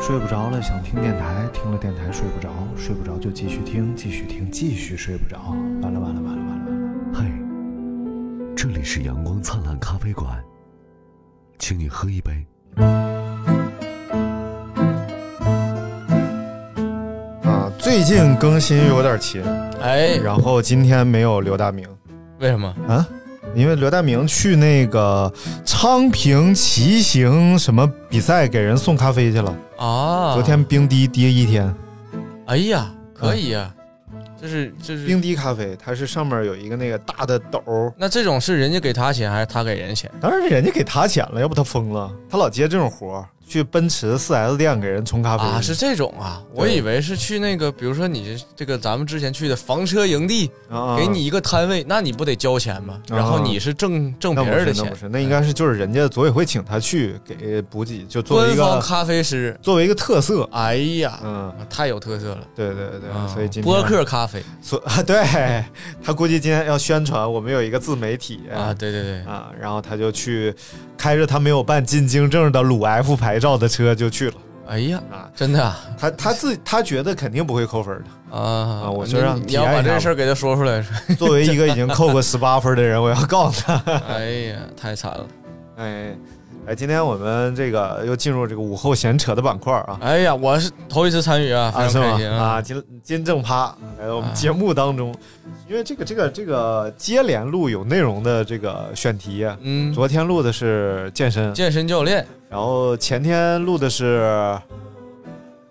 睡不着了，想听电台，听了电台睡不着，睡不着就继续听，继续听，继续睡不着。完了完了完了完了完了！嘿，这里是阳光灿烂咖啡馆，请你喝一杯。啊，最近更新有点勤，哎，然后今天没有刘大明为什么？啊，因为刘大明去那个昌平骑行什么比赛给人送咖啡去了，啊，昨天冰滴滴一天，哎呀，可以呀、这是这是。冰滴咖啡，它是上面有一个那个大的斗儿，那这种是人家给他钱还是他给人钱？当然是人家给他钱了，要不他疯了，他老接这种活儿，去奔驰四 S 店给人冲咖啡。啊，是这种啊，我以为是去那个，比如说你这个咱们之前去的房车营地，啊给你一个摊位，那你不得交钱吗？然后你是挣挣别人的钱。那不，是，那应该是就是人家组委会请他去给补给，就作为一个咖啡师。作为一个特色，哎呀，嗯，太有特色了。对对对，啊所以今天播客咖啡。所啊，对他估计今天要宣传我们有一个自媒体。啊，对对对，啊，然后他就去开着他没有办进京证的鲁 F 牌照的车就去了。哎呀啊，真的啊他他自他觉得肯定不会扣分的。啊我就让你你要把这事儿给他说出来。作为一个已经扣过十八分的人，我要告诉他。哎呀，太惨了。哎哎，今天我们这个又进入这个午后闲扯的板块啊。哎呀，我是头一次参与啊，非啊，是吗？常开？心啊，金金正趴来到我们节目当中，因为这个这个这个接连录有内容的这个选题啊，嗯，昨天录的是健身，健身教练，然后前天录的是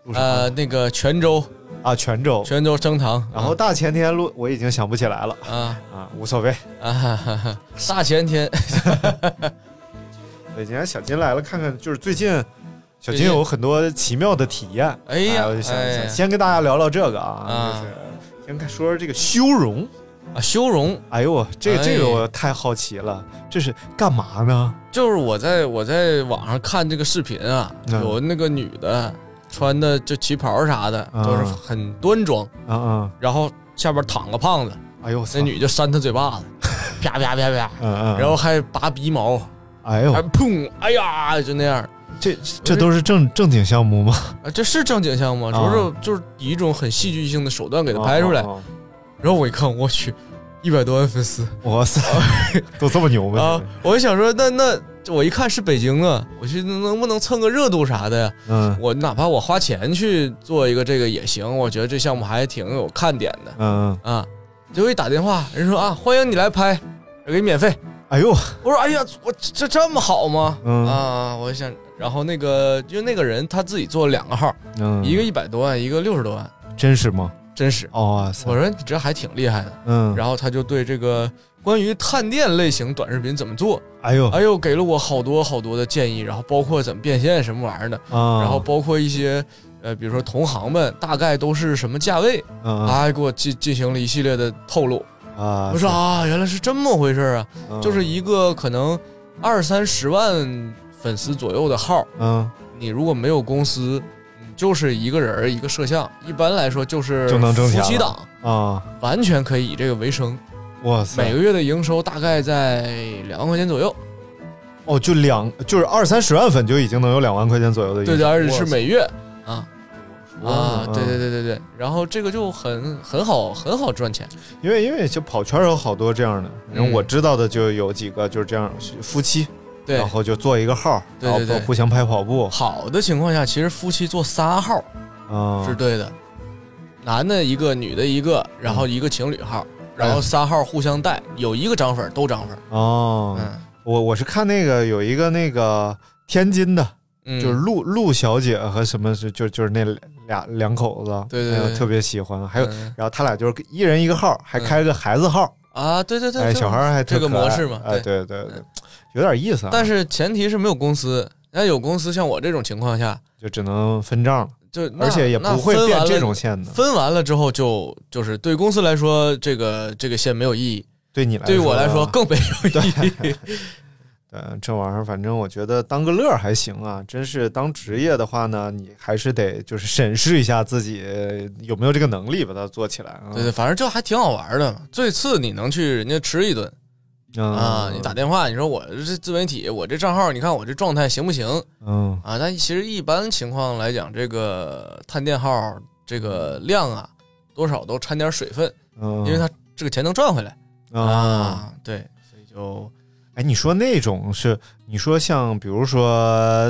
录呃，那个泉州。啊泉州，泉州升堂，然后大前天录我已经想不起来了。啊。啊，无所谓。啊哈哈哈，大前天 对，今天小金来了，看看就是最近小金有很多奇妙的体验。哎呀我就想先跟大家聊聊这个啊，啊就是先看说说这个修容。啊，修容哎呦，这个哎这个我太好奇了，这是干嘛呢？就是我在我在网上看这个视频啊，嗯有那个女的穿的就旗袍啥的，啊都是很端庄，啊啊，然后下边躺个胖子，哎呦，那女就扇他嘴巴子，啪啪啪啪，然后还拔鼻毛，哎呦还，砰，哎呀，就那样。这这都是正正经项目吗？啊，这是正经项目，啊就是就是以一种很戏剧性的手段给它拍出来。然后我一看，我去，一百多万粉丝 哇塞，都这么牛吗？啊！我就想说，那那我一看是北京啊，我去能不能蹭个热度啥的呀？嗯我哪怕我花钱去做一个这个也行，我觉得这项目还挺有看点的嗯，啊。结果一打电话，人说啊，欢迎你来拍，给你免费。哎呦，我说哎呀，我这这么好吗？嗯啊，我想，然后那个就那个人他自己做了两个号，嗯，一个一百多万，一个六十多万，真实吗？真实。哇塞，我说你这还挺厉害的。嗯，然后他就对这个关于探店类型短视频怎么做，哎呦，哎呦，给了我好多好多的建议，然后包括怎么变现什么玩意儿的，啊，然后包括一些呃，比如说同行们大概都是什么价位，嗯还给我进进行了一系列的透露。啊，我说啊，原来是这么回事儿啊，嗯就是一个可能二三十万粉丝左右的号，嗯，你如果没有公司。你就是一个人一个摄像，一般来说就是就能挣钱夫妻档，啊，完全可以以这个为生。哇塞，每个月的营收大概在两万块钱左右，哦，就两就是二三十万粉就已经能有两万块钱左右的营收，对对，而且是每月啊哇啊，嗯对对对对对，然后这个就很很好很好赚钱，因为因为就跑圈有好多这样的，然后嗯。我知道的就有几个就是这样夫妻，对然，后就做一个号，对对对然后互相拍跑步。好的情况下，其实夫妻做仨号啊，是对的，男的一个，女的一个，然后一个情侣号，然后仨号互相带，有一个涨粉都涨粉，哦，嗯。我我是看那个有一个那个天津的，嗯，就是陆陆小姐和什么是就就是那俩两口子，对对特别喜欢，还有。嗯然后他俩就是一人一个号，还开个孩子号，啊，对对对，哎，小孩还特这个模式嘛，哎，对对对，有点意思啊。但是前提是没有公司，那有公司，像我这种情况下，就只能分账了。就而且也不会变这种线的。分完了之后就就是对公司来说，这个这个线没有意义，对你来说，对我来说更没有意义。对，这玩意儿反正我觉得当个乐儿还行啊，真是当职业的话呢，你还是得就是审视一下自己有没有这个能力把它做起来啊。对对，反正就还挺好玩的。最次你能去人家吃一顿嗯啊，你打电话你说我这自媒体，我这账号你看我这状态行不行嗯啊？但其实一般情况来讲，这个探店号这个量啊，多少都掺点水分，嗯，因为它这个钱能赚回来啊，啊。对，所以就哎，你说那种是你说像比如说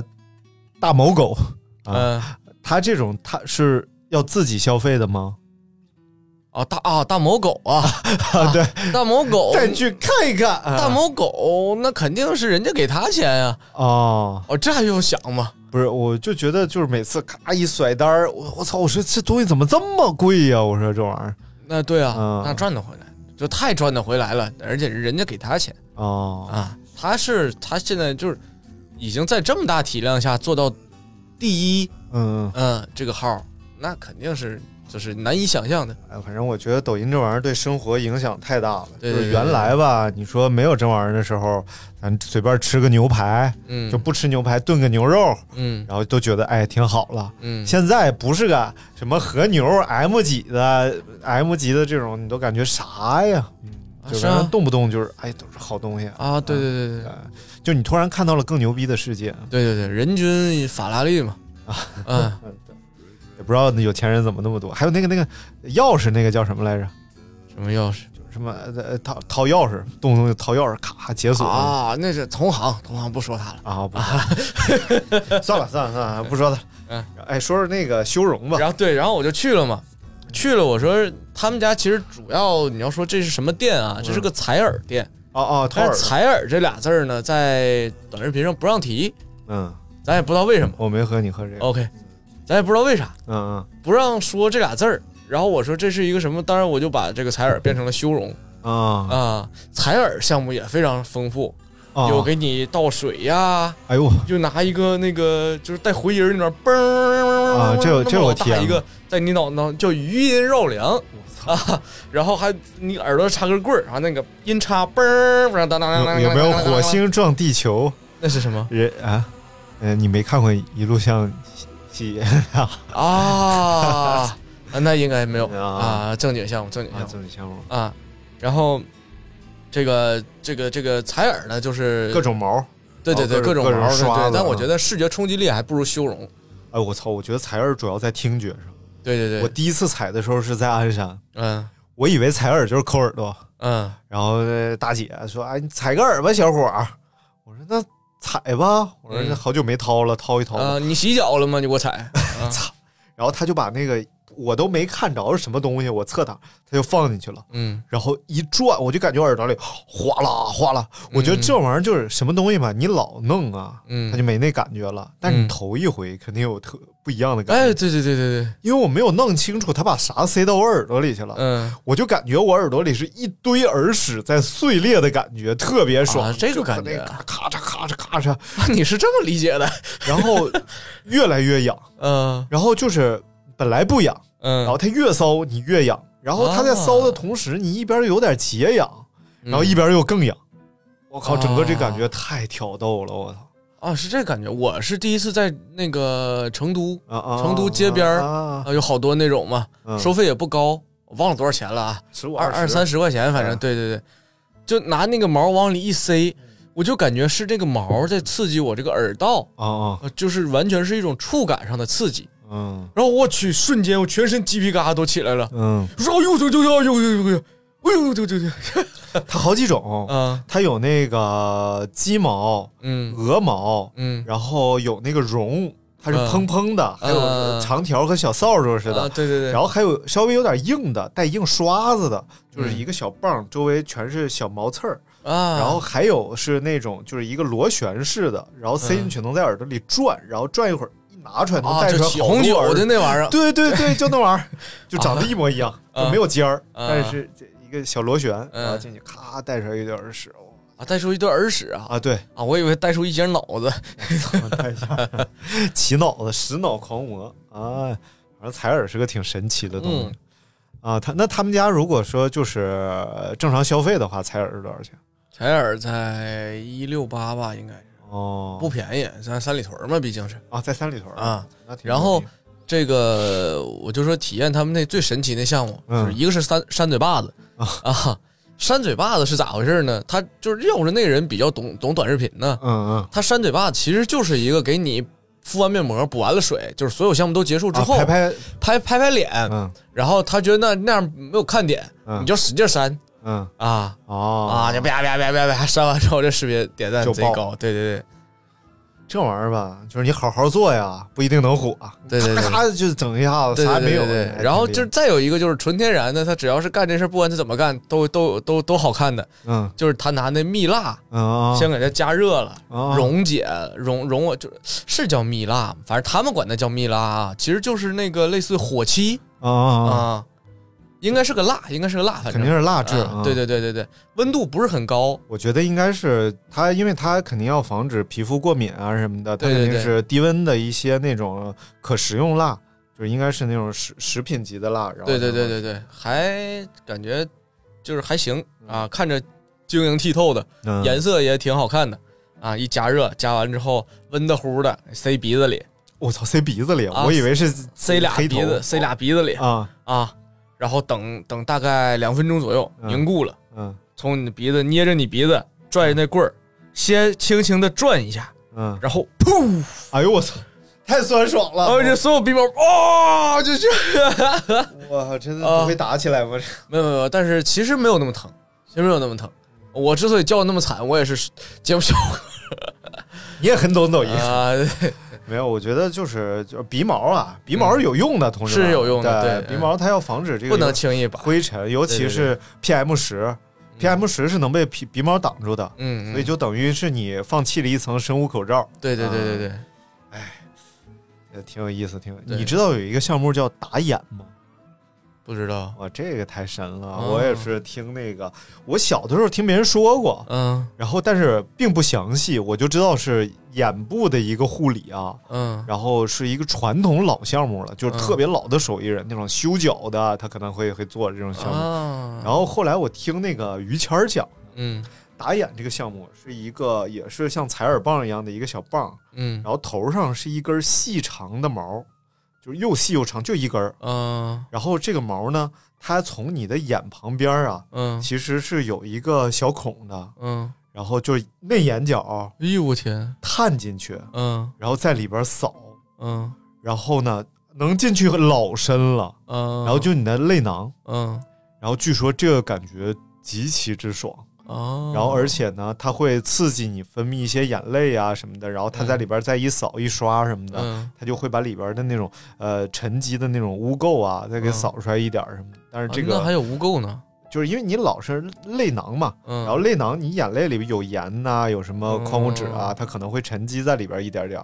大某狗啊，嗯他这种他是要自己消费的吗？啊大啊大某狗啊，啊，对，大某狗带你去看一看啊大某狗那肯定是人家给他钱呀、哦。哦，这还用想吗？不是，我就觉得就是每次咔一甩单儿，我我操！我说这东西怎么这么贵呀、我说这玩意儿那对啊，嗯那赚得回来，就太赚得回来了，而且人家给他钱。哦，啊，他是他现在就是已经在这么大体量下做到第一，嗯，嗯，这个号那肯定是就是难以想象的，哎，反正我觉得抖音这玩意儿对生活影响太大了。对对对就是原来吧，你说没有这玩意儿的时候，咱随便吃个牛排，嗯，就不吃牛排，炖个牛肉，嗯。然后都觉得哎挺好了。嗯，现在不是个什么和牛 M 几的 M 级的这种，你都感觉啥呀？嗯，就是反正啊动不动就是哎都是好东西啊，对对对对。对就你突然看到了更牛逼的世界，对对对，人均法拉利嘛，啊嗯，也 不知道那有钱人怎么那么多。还有那个那个钥匙，那个叫什么来着？什么钥匙什么呃掏掏钥匙，动不动就掏钥匙，咔解锁啊？那是同行，同行不说他了。啊！不 算了算了算了，不说他。嗯，哎，说说那个修容吧。然后对，然后我就去了嘛，去了。我说他们家其实主要你要说这是什么店啊？这是个采耳店，哦哦，掏耳但是采耳这俩字儿呢，在短视频上不让提，嗯，咱也不知道为什么。我没和你喝这个。OK，咱也不知道为啥嗯嗯不让说这俩字儿。然后我说这是一个什么？当然我就把这个采耳变成了修容啊啊。采耳项目也非常丰富，啊！有给你倒水呀，哎呦就拿一个那个就是带回音儿那种嘣儿啊这这有老大天一个在你脑脑叫余音绕梁啊，然后还你耳朵插根棍儿，然后那个音叉嘣当当当当，有有没有火？星撞地球？那是什么人啊？嗯，你没看过《一路向西》啊？啊？啊那应该没有啊啊，正经项目，正经项目正经项目，啊。然后这个这个这个采耳呢，就是各种毛。对对对各种毛，对但我觉得视觉冲击力还不如修容。哎，我操！我觉得采耳主要在听觉上。对对对，我第一次采的时候是在鞍山，嗯我以为采耳就是抠耳朵，嗯然后呃大姐说：“哎，你采个耳吧，小伙儿。”我说：“那采吧。”我说：“嗯那好久没掏了，掏一掏吧。啊，你洗脚了吗？你给我踩。啊然后他就把那个我都没看着是什么东西，我侧躺，它就放进去了。嗯然后一转，我就感觉耳朵里哗啦哗啦。我觉得这玩意儿就是什么东西嘛，你老弄啊，嗯他就没那感觉了。但你嗯头一回肯定有特不一样的感觉，哎，对对对对对，因为我没有弄清楚他把啥塞到我耳朵里去了。嗯，我就感觉我耳朵里是一堆耳屎在碎裂的感觉，特别爽。啊这个就感觉咔嚓咔嚓咔嚓，你是这么理解的？然后越来越痒，嗯然后就是本来不痒，嗯，然后它越骚你越痒，然后它在骚的同时，你一边有点解痒，然后一边又更痒。我靠，整个这感觉太挑逗了，我操！啊，是这感觉。我是第一次在那个成都！成都街边儿啊，啊，有好多那种嘛，嗯收费也不高，我忘了多少钱了啊，十五二二三十块钱，反正嗯对对对，就拿那个毛往里一塞，我就感觉是这个毛在刺激我这个耳道，啊啊呃就是完全是一种触感上的刺激。嗯，然后我去，瞬间我全身鸡皮疙瘩都起来了，嗯，然后呦呦呦呦呦呦呦呦哎呦呦呦呦，它好几种，嗯，它有那个鸡毛，嗯，鹅毛，嗯，然后有那个绒，它是蓬蓬的，还有长条和小扫帚似的，对对对，然后还有稍微有点硬的，带硬刷子的，就是一个小棒，周围全是小毛刺儿。啊，然后还有是那种就是一个螺旋式的，然后塞进去能在耳朵里转，然后转一会儿拿出来能啊，带出红酒的那玩意儿，对对对，就那玩意儿，就长得一模一样，啊 就没有尖儿，啊但是这一个小螺旋，嗯然后进去咔带出来一堆耳屎，啊，带出一堆耳屎啊啊，对，啊，我以为带出一截脑子。起脑子，食脑狂魔啊！反正采耳是个挺神奇的东西、嗯啊。他那他们家如果说就是呃正常消费的话，采耳是多少钱？采耳在一六八吧，应该是哦，不便宜，咱三里屯嘛，毕竟是。啊，在三里屯啊。然后这个我就说体验他们那最神奇的项目，嗯。就是一个是扇扇嘴巴子。啊，扇嘴巴子是咋回事呢？他就是要是那人比较懂懂短视频呢，嗯嗯，他扇嘴巴子其实就是一个给你敷完面膜、补完了水，就是所有项目都结束之后，啊、拍拍。拍拍拍脸，嗯。然后他觉得那那样没有看点，嗯。你就使劲扇嗯啊哦啊，就啪啪啪啪啪删完之后，这视频点赞就贼高，对对对。这玩意儿吧，就是你好好做呀，不一定能火。对对对咔咔就整一下子，啥也没有。对对对然后就再有一个就是纯天然的，他只要是干这事，不管他怎么干，都都都都好看的。嗯就是他拿那蜜蜡，嗯，先给它加热了，啊溶解溶溶我就是是叫蜜蜡，反正他们管它叫蜜蜡啊，其实就是那个类似火漆啊啊啊，啊，应该是个蜡，应该是个蜡，反正。肯定是蜡质。对对对对对，温度不是很高，我觉得应该是它，因为它肯定要防止皮肤过敏啊什么的，它肯定是低温的一些那种可食用蜡，就是应该是那种食食品级的蜡。然后对对对对对，还感觉就是还行啊，看着晶莹剔透的，嗯。颜色也挺好看的啊！一加热，加完之后温的乎的，塞鼻子里，我操，塞鼻子里，啊我以为是塞俩黑鼻子，塞俩鼻子里。啊。啊，然后等等大概两分钟左右嗯。凝固了，嗯。从你的鼻子捏着你鼻子，拽着那棍儿，先轻轻的转一下，嗯，然后噗，哎呦我操，太酸爽了！然后这所有鼻毛哦，就是我靠，真的不会打起来吗？没有没有没有，但是其实没有那么疼，其实没有那么疼。我之所以叫的那么惨，我也是节目效你也很懂抖音。果啊，没有？我觉得就是就是鼻毛啊，鼻毛是有用的，同志们是有用的对，对鼻毛它要防止这个不能轻易把。灰尘，尤其是 PM 十，PM 十是能被鼻鼻毛挡住的，嗯，嗯所以就等于是你放弃了一层生物口罩，对对对对对，哎挺有意思，挺有。对你知道有一个项目叫打眼吗？不知道，哇，这个太神了！哦。我也是听那个，我小的时候听别人说过，嗯。然后但是并不详细，我就知道是眼部的一个护理啊，嗯然后是一个传统老项目了，就是嗯。特别老的手艺人，那种修脚的，他可能会会做这种项目。啊，然后后来我听那个于谦儿讲，嗯。打眼这个项目是一个也是像采耳棒一样的一个小棒，嗯。然后头上是一根细长的毛，就是又细又长，就一根儿。嗯。然后这个毛呢，它从你的眼旁边啊，嗯。其实是有一个小孔的，嗯，然后就内眼角哎呦我天，探进去，嗯。然后在里边扫，嗯。然后呢能进去老深了，嗯，然后就你的泪囊，嗯。然后据说这个感觉极其之爽。哦，然后而且呢，它会刺激你分泌一些眼泪啊什么的，然后它在里边再一扫一刷什么的，嗯。它就会把里边的那种呃沉积的那种污垢啊再给嗯扫出来一点儿什么的。但是这个、还有污垢呢，就是因为你老是泪囊嘛，嗯，然后泪囊你眼泪里边有盐呐、有什么矿物质啊，嗯它可能会沉积在里边一点点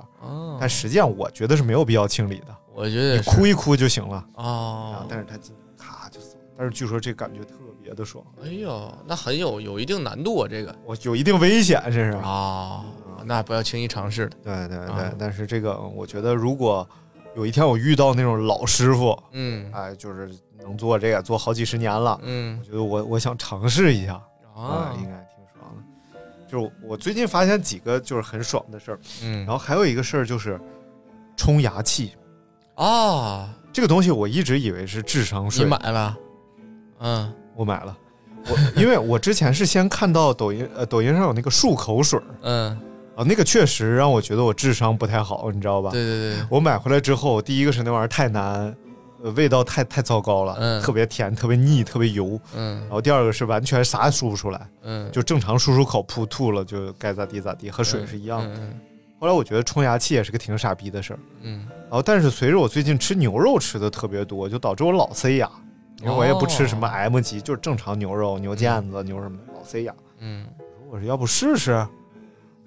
但实际上我觉得是没有必要清理的，我觉得你哭一哭就行了。啊哦。，但是它进咔就扫，但是据说这感觉特别的爽，哎呦，那很有有一定难度啊，这个。我有一定危险，这是。啊，那不要轻易尝试。的。对对对，啊。但是这个我觉得，如果有一天我遇到那种老师傅，嗯。哎，就是能做这个做好几十年了，嗯。我觉得我我想尝试一下。啊。啊，应该挺爽的。就是我最近发现几个就是很爽的事儿，嗯。然后还有一个事儿就是冲牙器，啊，这个东西我一直以为是智商税。你，买了？嗯我买了。我因为我之前是先看到抖音呃抖音上有那个漱口水儿嗯，啊，那个确实让我觉得我智商不太好，你知道吧？对对对，我买回来之后，第一个是那玩意儿太难，呃，味道太太糟糕了，嗯特别甜，特别腻，特别油。嗯然后第二个是完全啥也漱不出来，嗯，就正常漱漱口，噗吐了就该咋地咋地，和水是一样的。嗯后来我觉得冲牙器也是个挺傻逼的事儿。嗯然后但是随着我最近吃牛肉吃的特别多，就导致我老塞牙，因为我也不吃什么哦 M 级，就是正常牛肉、牛腱子、牛什么的，老塞牙。嗯我说要不试试，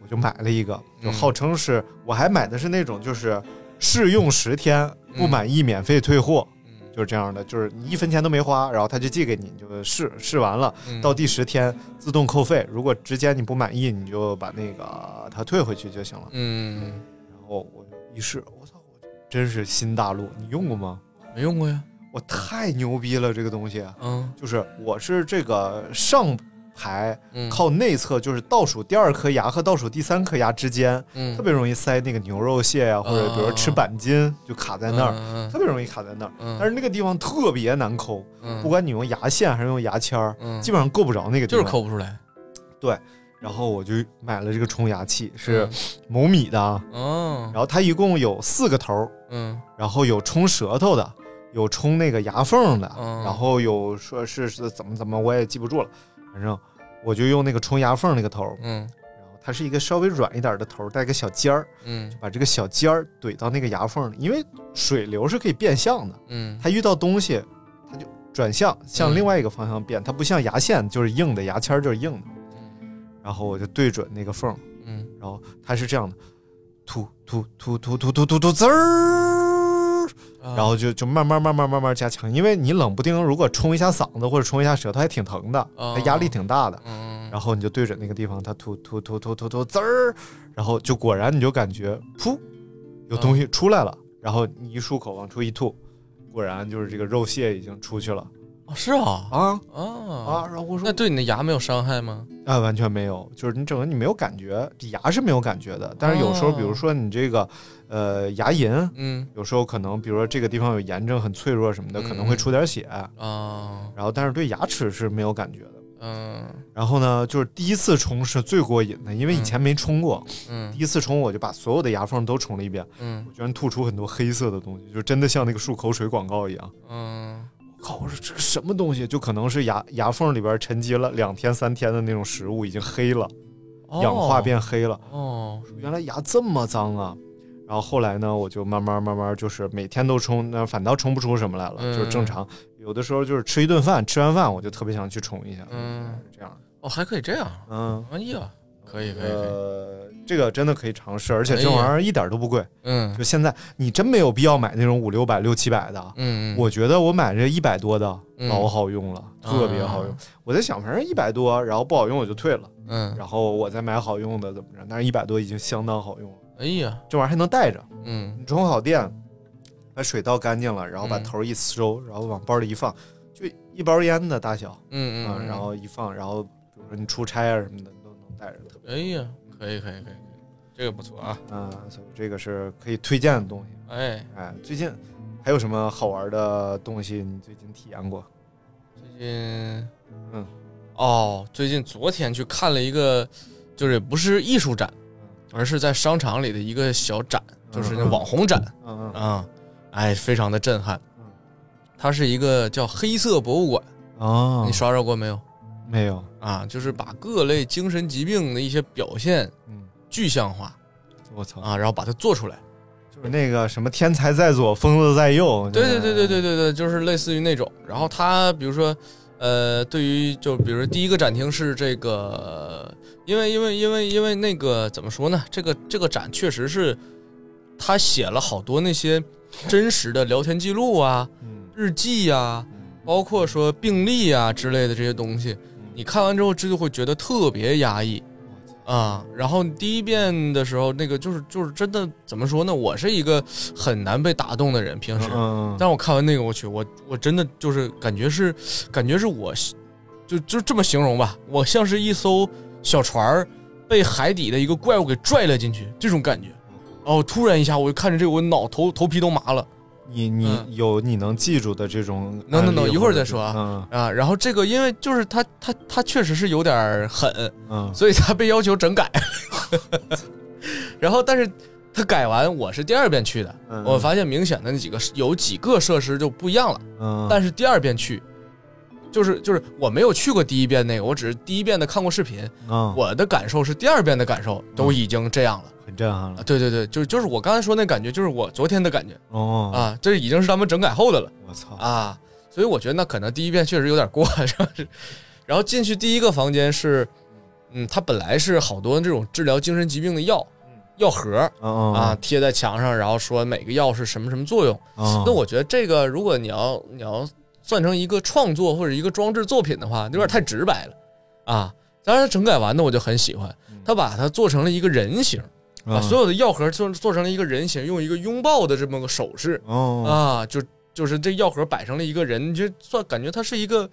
我就买了一个，就嗯号称是，我还买的是那种就是试用十天不嗯满意免费退货，就是这样的，就是你一分钱都没花，然后他就寄给你，你就试试完了，嗯到第十天自动扣费，如果之间你不满意，你就把那个他退回去就行了。嗯，然后我一试，我操，我真是新大陆，你用过吗？没用过呀。我太牛逼了，这个东西，嗯就是我是这个上排嗯，靠内侧，就是倒数第二颗牙和倒数第三颗牙之间，嗯特别容易塞那个牛肉屑呀、或者比如说吃板筋就卡在那儿，儿特别容易卡在那儿。嗯但是那个地方特别难抠，嗯不管你用牙线还是用牙签儿，嗯基本上够不着那个地方就是。抠不出来。对然后我就买了这个冲牙器，是某米的啊，哦然后它一共有四个头儿，嗯然后有冲舌头的，有冲那个牙缝的，然后有说是是怎么怎么，我也记不住了。反正我就用那个冲牙缝那个头，嗯，然后它是一个稍微软一点的头，带个小尖儿，嗯，就把这个小尖儿怼到那个牙缝里，因为水流是可以变向的，嗯，它遇到东西它就转向，向另外一个方向变，它不像牙线就是硬的，牙签就是硬的，嗯，然后我就对准那个缝，嗯，然后它是这样的，突突突突突突突突滋儿。啊然后就就慢慢慢慢慢慢加强，因为你冷不丁如果冲一下嗓子或者冲一下舌头还挺疼的，哦它压力挺大的。嗯。然后你就对准那个地方，它突突突突突突滋儿，然后就果然你就感觉噗，有东西出来了，然后你一漱口往出一吐，果然就是这个肉屑已经出去了哦是啊啊啊啊！然后我说那对你的牙没有伤害吗？啊，完全没有，就是你整个你没有感觉，牙是没有感觉的，但是有时候比如说你这个呃牙龈，嗯有时候可能比如说这个地方有炎症很脆弱什么的，可能会出点血。啊然后但是对牙齿是没有感觉的。嗯然后呢，就是第一次冲是最过瘾的，因为以前没冲过。嗯第一次冲我就把所有的牙缝都冲了一遍，嗯我居然吐出很多黑色的东西，就真的像那个漱口水广告一样。嗯我靠！我说这是什么东西？就可能是牙牙缝里边沉积了两天三天的那种食物已经黑了，氧化变黑了。哦原来牙这么脏啊！然后后来呢，我就慢慢慢慢就是每天都冲，那反倒冲不出什么来了，嗯就是正常。有的时候就是吃一顿饭，吃完饭我就特别想去冲一下，嗯这样。哦还可以这样，嗯，哎呀可以可以可以呃，这个真的可以尝试，而且这玩意儿一点都不贵。嗯就现在你真没有必要买那种五六百、六七百的。嗯我觉得我买这一百多的嗯老好用了，特别好用。我在想，反正一百多，然后不好用我就退了，嗯然后我再买好用的怎么着？但是一百多已经相当好用了，哎呀这玩意儿还能带着。嗯你充好电，把水倒干净了，然后把嗯头一收，然后往包里一放，就一包烟的大小啊，嗯嗯，然后一放，然后比如说你出差啊什么的，你都能带着，特别哎呀可以可以可以可以，这个不错啊，啊，所以这个是可以推荐的东西。哎哎，最近还有什么好玩的东西你最近体验过？最近嗯哦最近昨天去看了一个，就是不是艺术展，而是在商场里的一个小展，就是那嗯网红展。嗯嗯啊，哎，非常的震撼嗯。它是一个叫黑色博物馆，哦你刷着过没有？没有？啊，就是把各类精神疾病的一些表现嗯，具象化我操，啊，然后把它做出来。就是那个什么天才在左，疯子在右。对对对对对对对，就是类似于那种。然后他比如说，呃，对于就比如说第一个展厅是这个，因为因为因为因为那个怎么说呢？这个这个展确实是他写了好多那些真实的聊天记录啊、嗯，日记呀、嗯包括说病历啊之类的这些东西，你看完之后，这就会觉得特别压抑啊。然后第一遍的时候，那个就是就是真的怎么说呢？我是一个很难被打动的人，平时，嗯，但我看完那个，我去，我我真的就是感觉是感觉是我，就就这么形容吧，我像是一艘小船儿被海底的一个怪物给拽了进去，这种感觉。哦，突然一下，我就看着这个，我脑头头皮都麻了。你你嗯有你能记住的这种能能能一会儿再说啊嗯啊，然后这个因为就是他他他确实是有点儿狠，嗯所以他被要求整改。然后，但是他改完，我是第二遍去的，嗯我发现明显的那几个有几个设施就不一样了。嗯，但是第二遍去，就是就是我没有去过第一遍那个，我只是第一遍的看过视频，嗯我的感受是第二遍的感受都已经这样了。很震撼啊，了对对对，就就是我刚才说那感觉，就是我昨天的感觉哦，啊，这已经是他们整改后的了。我操，啊，所以我觉得那可能第一遍确实有点过，是吧？是 然后进去第一个房间是，嗯，它本来是好多这种治疗精神疾病的药，药盒嗯啊，贴在墙上，然后说每个药是什么什么作用。啊那我觉得这个，如果你要你要算成一个创作或者一个装置作品的话，有点太直白了。啊。当然，整改完的我就很喜欢，他把它做成了一个人形，把所有的药盒做做成了一个人形，用一个拥抱的这么个手势。哦。啊，就就是这药盒摆成了一个人，你就算感觉它是一个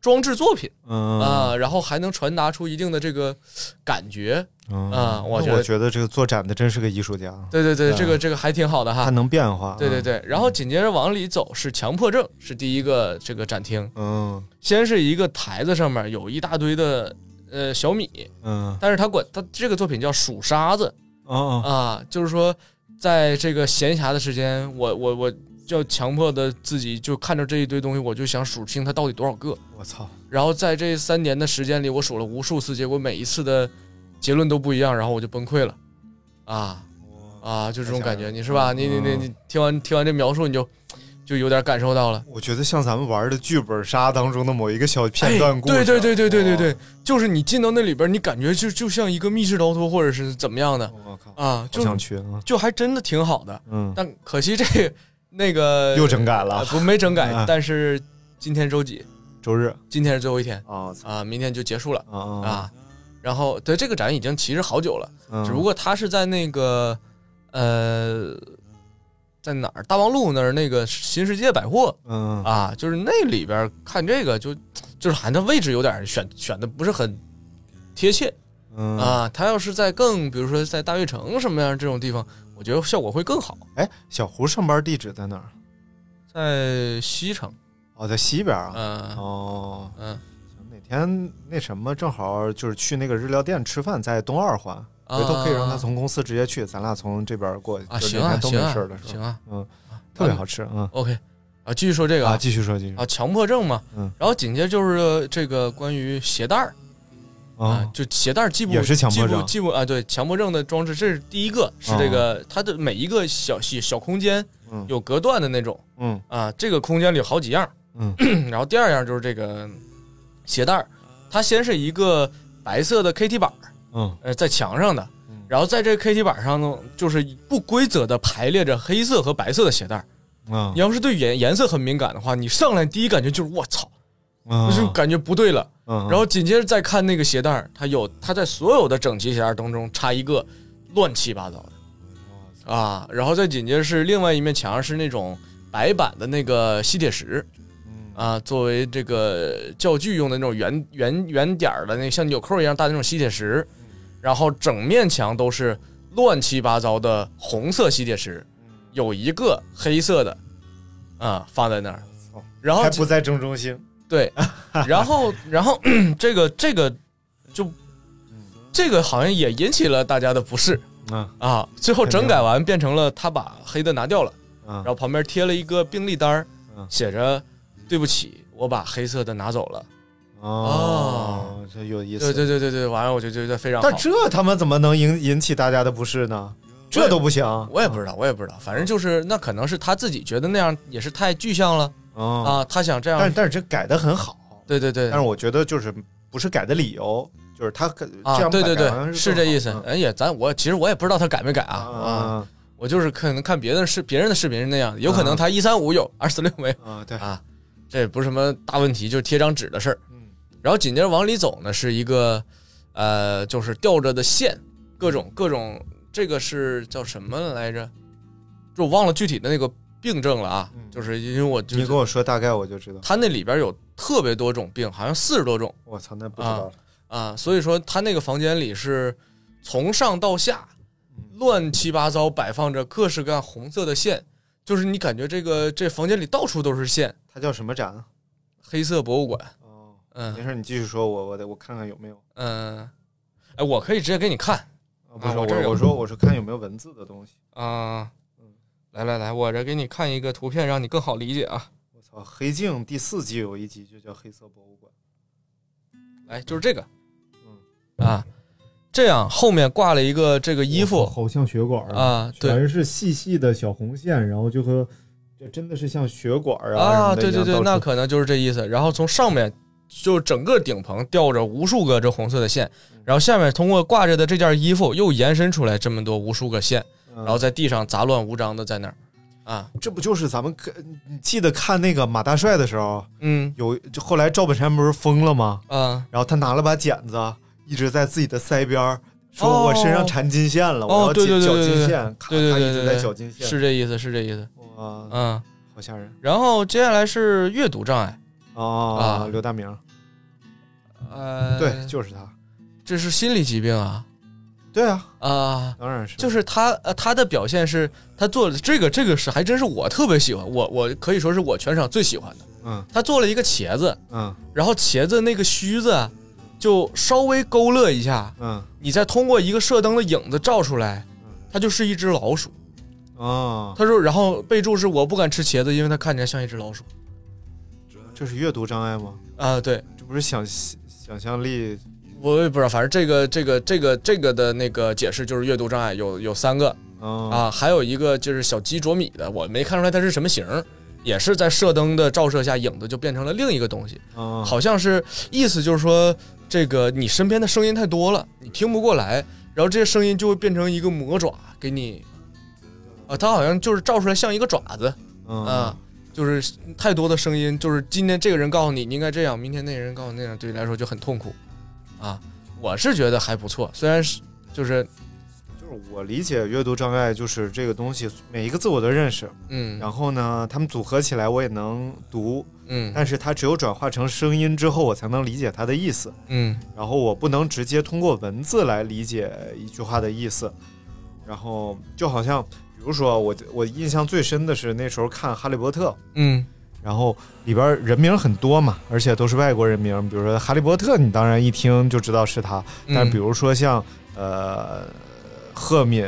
装置作品嗯。啊，然后还能传达出一定的这个感觉嗯。啊，我觉得我觉得这个做展的真是个艺术家，对对对，对这个这个还挺好的哈。它。能变化。对对对，然后紧接着往里走是强迫症，是第一个这个展厅。嗯。先是一个台子上面有一大堆的呃小米，嗯。但是他管他这个作品叫数沙子哦哦啊，就是说在这个闲暇的时间，我我我就要强迫的自己就看着这一堆东西，我就想数清它到底多少个。我操，然后在这三年的时间里，我数了无数次，结果每一次的结论都不一样，然后我就崩溃了，啊啊，就这种感觉，你是吧？你你你你听完听完这描述，你就就有点感受到了。我觉得像咱们玩的剧本杀当中的某一个小片段故事，哎对对对对对对对，就是你进到那里边，你感觉就就像一个密室逃脱，或者是怎么样的。我靠，啊，就想去啊，就还真的挺好的。嗯，但可惜这个那个又整改了。呃不没整改啊，但是今天周几？周日。今天是最后一天。啊，明天就结束了。啊啊啊。然后对这个展已经其实好久了，嗯。只不过它是在那个呃，在哪儿？大望路那儿那个新世界百货。嗯啊，就是那里边看这个就就是好像位置有点选选的不是很贴切。嗯，啊。他要是在更比如说在大悦城什么样这种地方，我觉得效果会更好。哎，小胡上班地址在哪儿？在西城，哦，在西边啊。嗯哦，嗯行，哪天那什么，正好就是去那个日料店吃饭，在东二环，啊回头可以让他从公司直接去，咱俩从这边过去。啊，行啊，都没行啊行啊嗯，特别好吃，嗯 OK 啊，继续说这个啊，继续说，继续啊，强迫症嘛，嗯然后紧接着就是这个关于鞋带儿啊。啊，，就鞋带儿既不也是强迫症既不既不啊，对，强迫症的装置，这是第一个，是这个它的每一个小小小空间嗯。有隔断的那种嗯。啊，这个空间里有好几样，嗯。然后第二样就是这个鞋带儿，它先是一个白色的 KT 板，嗯。呃，在墙上的嗯，然后在这个 KT 板上呢，就是不规则的排列着黑色和白色的鞋带儿。啊你要是对颜颜色很敏感的话，你上来第一感觉就是我操，啊。就感觉不对了。嗯，然后紧接着再看那个鞋带儿，它有它在所有的整齐鞋带儿当中插一个乱七八糟的。啊，然后再紧接着是另外一面墙上是那种白板的那个吸铁石。啊，作为这个教具用的那种圆圆圆点儿的那像纽扣一样大的那种吸铁石，然后整面墙都是乱七八糟的红色吸铁石，有一个黑色的啊放在那儿，然后还不在正中心，对，然后然后这个这个就这个好像也引起了大家的不适啊啊。最后整改完变成了他把黑的拿掉了，啊然后旁边贴了一个病历单写着“对不起，我把黑色的拿走了哦，这有”。意思。对对对对对，完了我就觉得非常好但。这他妈怎么能引引起大家的不适呢？这都不行我也不知道，我也不知道，反正就是那可能是他自己觉得那样也是太具象了啊！啊，他想这样。但是但是这改的很好，对对对但是我觉得就是不是改的理由，就是他这啊，样对对对，是是这意思。哎呀，咱我其实我也不知道他改没改啊啊。啊我就是可能看别的视别人的视频是那样，有可能他一三五有，二四六没有啊！对，啊，这也不是什么大问题，就是贴张纸的事儿。嗯然后紧接着往里走呢，是一个呃，就是吊着的线，各种各种，这个是叫什么来着？就我忘了具体的那个病症了啊，嗯就是因为我就是你跟我说大概我就知道。他那里边有特别多种病，好像四十多种我操，那不知道了。啊，所以说他那个房间里是从上到下乱七八糟摆放着各式各样红色的线，就是你感觉这个这房间里到处都是线。它叫什么展？黑色博物馆，哦，嗯没事，你继续说，我我得我看看有没有。嗯，哎，我可以直接给你看啊，不是我这我我说我说看有没有文字的东西。啊。来来来，我这给你看一个图片，让你更好理解啊。我操，《黑镜》第四季有一集就叫《黑色博物馆。来，就是这个，啊，这样后面挂了一个这个》，衣服。好像血管啊对。全是细细的小红线，然后就和这真的是像血管啊啊，对对对，那可能就是这意思。然后从上面就整个顶棚吊着无数个这红色的线，然后下面通过挂着的这件衣服又延伸出来这么多无数个线，然然后在地上杂乱无章的在那儿，啊，这不就是咱们看，你记得看那个马大帅的时候，嗯。有就后来赵本山不是疯了吗？嗯，然后他拿了把剪子，一直在自己的腮边儿说：“哦。我身上缠金线了，我要剪绞金线。”咔对对咔一直在绞金线，是这意思，是这意思，哇，嗯。好吓人。然后接下来是阅读障碍，哦啊。刘大明，呃，对，就是他，这是心理疾病啊对啊，啊，当然是，就是他呃他的表现是他做的这个这个是还真是我特别喜欢，我我可以说是我全场最喜欢的。嗯他做了一个茄子，嗯然后茄子那个须子啊就稍微勾勒一下，嗯你再通过一个射灯的影子照出来，它就是一只老鼠。哦，他说，然后备注是我不敢吃茄子，因为它看起来像一只老鼠这是阅读障碍吗？啊。对，这不是想想象力我也不知道，反正这个这个这个这个的那个解释就是阅读障碍有有三个。啊啊，还有一个就是小鸡啄米的，我没看出来它是什么形儿，也是在射灯的照射下，影子就变成了另一个东西，啊，好像是意思就是说，这个你身边的声音太多了，你听不过来，然后这些声音就会变成一个魔爪给你，啊，它好像就是照出来像一个爪子。嗯啊。就是太多的声音，就是今天这个人告诉你你应该这样，明天那个人告诉你那样，对你来说就很痛苦，啊，我是觉得还不错，虽然是就是就是我理解阅读障碍就是这个东西，每一个字我都认识，嗯，然后呢，他们组合起来我也能读，嗯但是它只有转化成声音之后，我才能理解它的意思。嗯然后我不能直接通过文字来理解一句话的意思。然后就好像，比如说我我印象最深的是那时候看《哈利波特》，嗯然后里边人名很多嘛，而且都是外国人名，比如说哈利波特，你当然一听就知道是他。嗯但比如说像呃赫敏、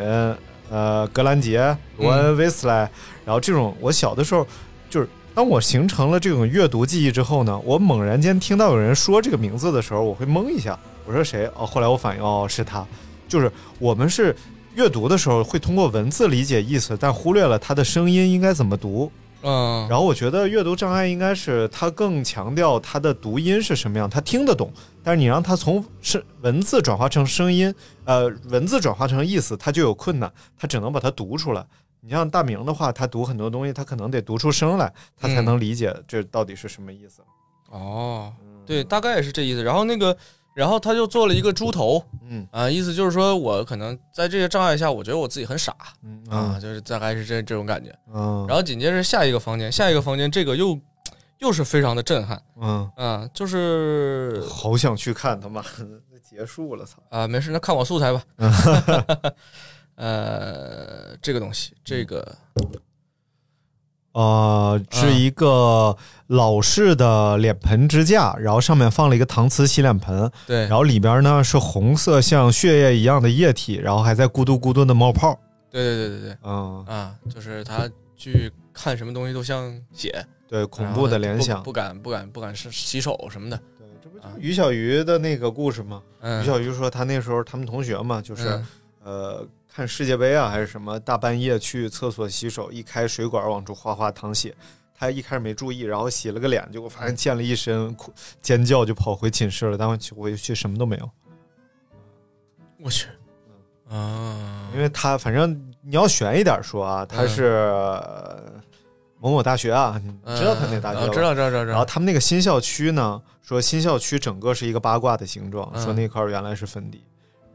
呃格兰杰、罗恩、威斯莱，然后这种我小的时候就是。当我形成了这种阅读记忆之后呢，我猛然间听到有人说这个名字的时候，我会懵一下。我说谁？哦，后来我反应哦是他，就是我们是阅读的时候会通过文字理解意思，但忽略了他的声音应该怎么读。嗯，然后我觉得阅读障碍应该是他更强调他的读音是什么样，他听得懂，但是你让他从是文字转化成声音，呃，文字转化成意思，他就有困难，他只能把它读出来。你像大明的话，他读很多东西，他可能得读出声来，他才能理解这到底是什么意思。哦，对，大概也是这意思。然后那个，然后他就做了一个猪头。嗯。啊，意思就是说我可能在这些障碍下，我觉得我自己很傻。嗯啊，就是大概是这这种感觉。嗯。然后紧接着下一个房间，下一个房间这个又又是非常的震撼。嗯，啊，就是好想去看，他妈的结束了，操！啊，没事，那看我素材吧。呃，这个东西，这个呃，是一个老式的脸盆支架，然后上面放了一个搪瓷洗脸盆，对然，后里边呢是红色像血液一样的液体，然后还在咕嘟咕嘟的冒泡。对对对对对嗯，啊，就是他去看什么东西都像血，对，恐怖的联想不。不敢不敢不敢是洗手什么的。对，这不就是于小鱼的那个故事吗？嗯，于小鱼说他那时候他们同学嘛，就是、嗯呃看世界杯啊还是什么，大半夜去厕所洗手，一开水管往出哗哗淌血。他一开始没注意，然后洗了个脸，结果发现溅了一身，哭尖叫就跑回寝室了。但回去什么都没有，我去，啊，因为他反正你要悬一点说啊，他是、呃某某大学啊，你知道他那大学吧、嗯知道知道知道知道。然后他们那个新校区呢，说新校区整个是一个八卦的形状，嗯说那块儿原来是坟地，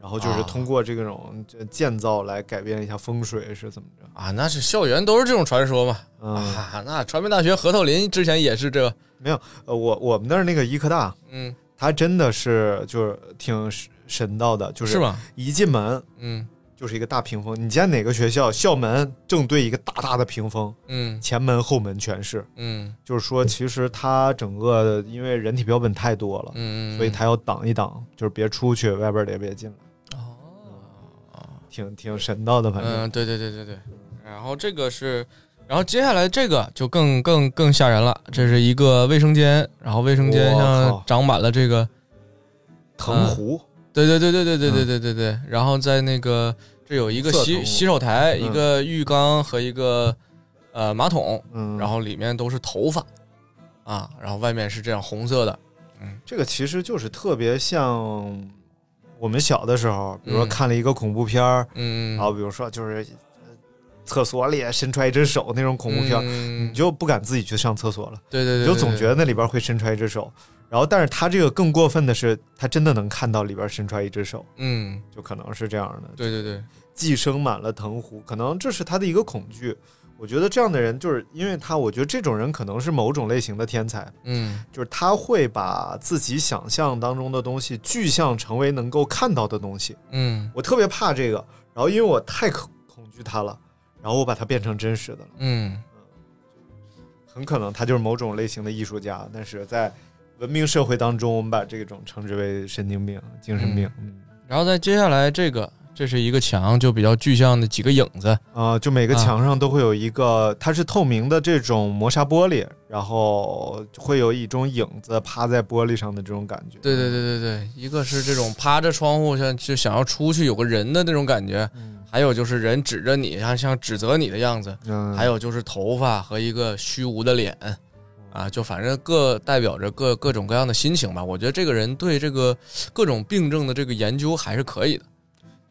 然后就是啊。通过这种建造来改变一下风水是怎么着？啊，那是校园都是这种传说嘛。嗯，啊，那传媒大学核桃林之前也是这。个，没有，呃，我我们那儿那个医科大，嗯，它真的是就是挺神神道的，就是？一进门嗯。就是一个大屏风，你见哪个学校校门正对一个大大的屏风，嗯。前门后门全是，嗯。就是说其实它整个因为人体标本太多了，嗯，所以它要挡一挡，就是别出去，外边的也别进来。哦，挺挺神道的，反正、嗯，对对对对对。然后这个是，然后接下来这个就更更更吓人了，这是一个卫生间，然后卫生间我上长满了这个，藤壶，对对对对对对对对对对，然后在那个这有一个洗洗手台，嗯。一个浴缸和一个呃马桶，嗯，然后里面都是头发啊，然后外面是这样红色的，嗯。这个其实就是特别像我们小的时候，比如说嗯。看了一个恐怖片儿，嗯，然后比如说就是呃厕所里伸出来一只手那种恐怖片儿，嗯。你就不敢自己去上厕所了，对对对，你就总觉得那里边会伸出来一只手。然后，但是他这个更过分的是，他真的能看到里边伸出来一只手，嗯，就可能是这样的，对对对，寄生满了藤壶，可能这是他的一个恐惧。我觉得这样的人，就是因为他，我觉得这种人可能是某种类型的天才，嗯就是他会把自己想象当中的东西具象成为能够看到的东西。嗯我特别怕这个，然后因为我太恐恐惧他了，然后我把它变成真实的了。嗯很可能他就是某种类型的艺术家，但是在文明社会当中，我们把这种称之为神经病、精神病。嗯然后再接下来这个，这是一个墙，就比较具象的几个影子，啊、就每个啊墙上都会有一个，它是透明的这种磨砂玻璃，然后会有一种影子趴在玻璃上的这种感觉。对对对对对，一个是这种趴着窗户像就想要出去有个人的那种感觉，还有就是人指着你，像像指责你的样子，嗯，还有就是头发和一个虚无的脸，啊，就反正各代表着各各种各样的心情吧。我觉得这个人对这个各种病症的这个研究还是可以的。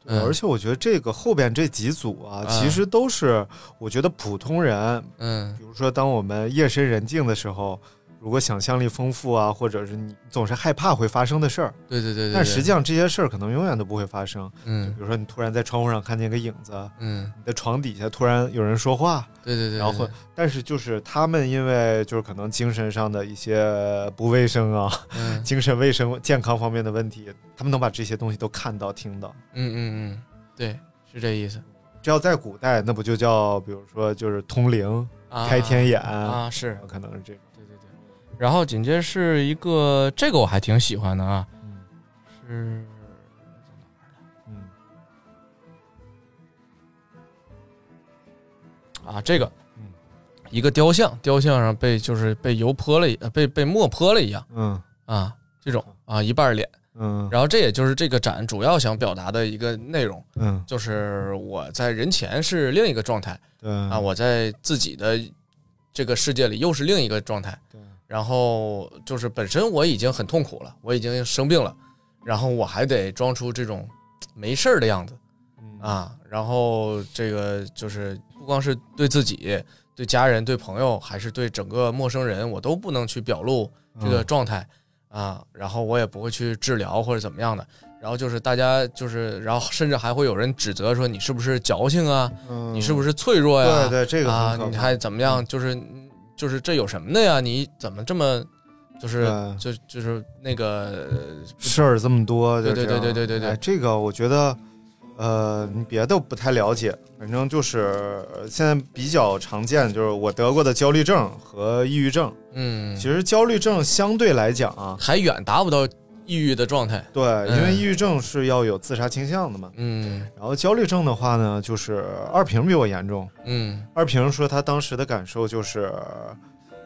对，而且我觉得这个后边这几组啊，啊其实都是我觉得普通人，嗯。比如说当我们夜深人静的时候，如果想象力丰富啊，或者是你总是害怕会发生的事儿，对对对对，但实际上，这些事儿可能永远都不会发生。嗯比如说你突然在窗户上看见个影子，嗯，你的床底下突然有人说话，对对对，然后，但是就是他们因为就是可能精神上的一些不卫生啊，嗯 精神卫生健康方面的问题，他们能把这些东西都看到听到。嗯嗯嗯，对，是这意思。这要在古代，那不就叫比如说就是通灵、啊开天眼，啊，是可能是这种。然后紧接着是一个，这个我还挺喜欢的啊，嗯。是嗯。啊这个嗯，一个雕像，雕像上被就是被油泼了被被墨泼了一样嗯。啊，这种啊一半脸。嗯。然后这也就是这个展主要想表达的一个内容，嗯，就是我在人前是另一个状态对。啊，我在自己的这个世界里又是另一个状态。对然后就是本身我已经很痛苦了，我已经生病了，然后我还得装出这种没事儿的样子嗯啊，然后这个就是不光是对自己、对家人、对朋友，还是对整个陌生人，我都不能去表露这个嗯状态啊，然后我也不会去治疗或者怎么样的。然后就是大家就是，然后甚至还会有人指责说你是不是矫情啊，嗯你是不是脆弱呀？对对，这个啊，你还怎么样？就是就是这有什么的呀？你怎么这么就是就就是那个事儿这么多，对对对对对对对哎这个我觉得，呃，你别的不太了解，反正就是呃现在比较常见，就是我得过的焦虑症和抑郁症。嗯，其实焦虑症相对来讲啊，还远达不到抑郁的状态。对，因为嗯抑郁症是要有自杀倾向的嘛。嗯然后焦虑症的话呢，就是二平比我严重。嗯二平说他当时的感受就是，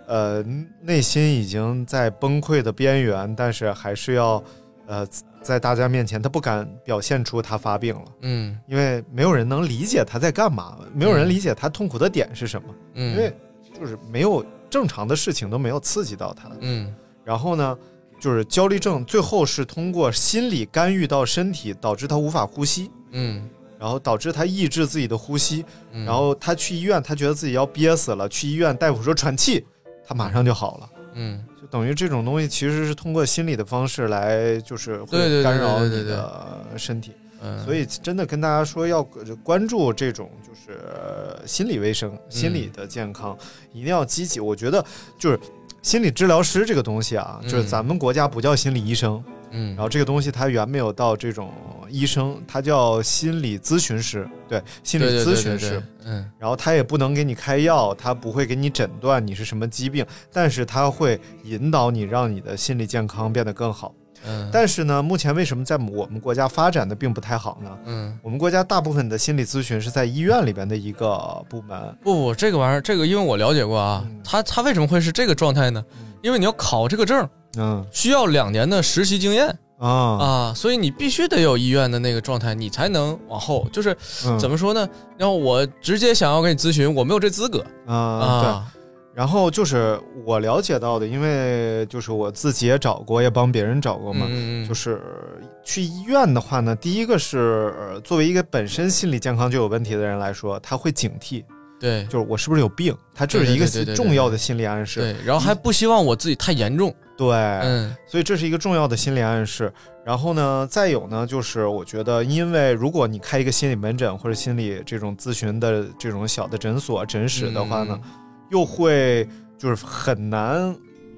呃，内心已经在崩溃的边缘，但是还是要，呃，在大家面前他不敢表现出他发病了，嗯因为没有人能理解他在干嘛，没有人理解他痛苦的点是什么，嗯，因为就是没有正常的事情都没有刺激到他。嗯然后呢，就是焦虑症最后是通过心理干预到身体，导致他无法呼吸。嗯然后导致他抑制自己的呼吸，嗯，然后他去医院，他觉得自己要憋死了，去医院大夫说喘气，他马上就好了。嗯就等于这种东西其实是通过心理的方式来，就是会干扰你的身体。嗯，所以真的跟大家说，要关注这种就是呃心理卫生、心理的健康，一定要积极。我觉得就是心理治疗师这个东西啊，就是嗯咱们国家不叫心理医生，嗯，然后这个东西它远没有到这种医生，它叫心理咨询师，对，心理咨询师。对对对嗯然后他也不能给你开药，他不会给你诊断你是什么疾病，但是他会引导你，让你的心理健康变得更好。嗯，但是呢，目前为什么在我们国家发展的并不太好呢？嗯我们国家大部分的心理咨询是在医院里边的一个部门，不不，这个玩意儿，这个因为我了解过啊，嗯他他为什么会是这个状态呢？因为你要考这个证，嗯需要两年的实习经验啊啊，所以你必须得有医院的那个状态，你才能往后。就是嗯怎么说呢？然后我直接想要给你咨询，我没有这资格啊啊。对，然后就是我了解到的，因为就是我自己也找过，也帮别人找过嘛。嗯嗯，就是去医院的话呢，第一个是、呃作为一个本身心理健康就有问题的人来说，他会警惕，对就是我是不是有病？他这是一个重要的心理暗示。对，然后还不希望我自己太严重。对，嗯所以这是一个重要的心理暗示。然后呢，再有呢，就是我觉得，因为如果你开一个心理门诊或者心理这种咨询的这种小的诊所、诊室的话呢，嗯又会就是很难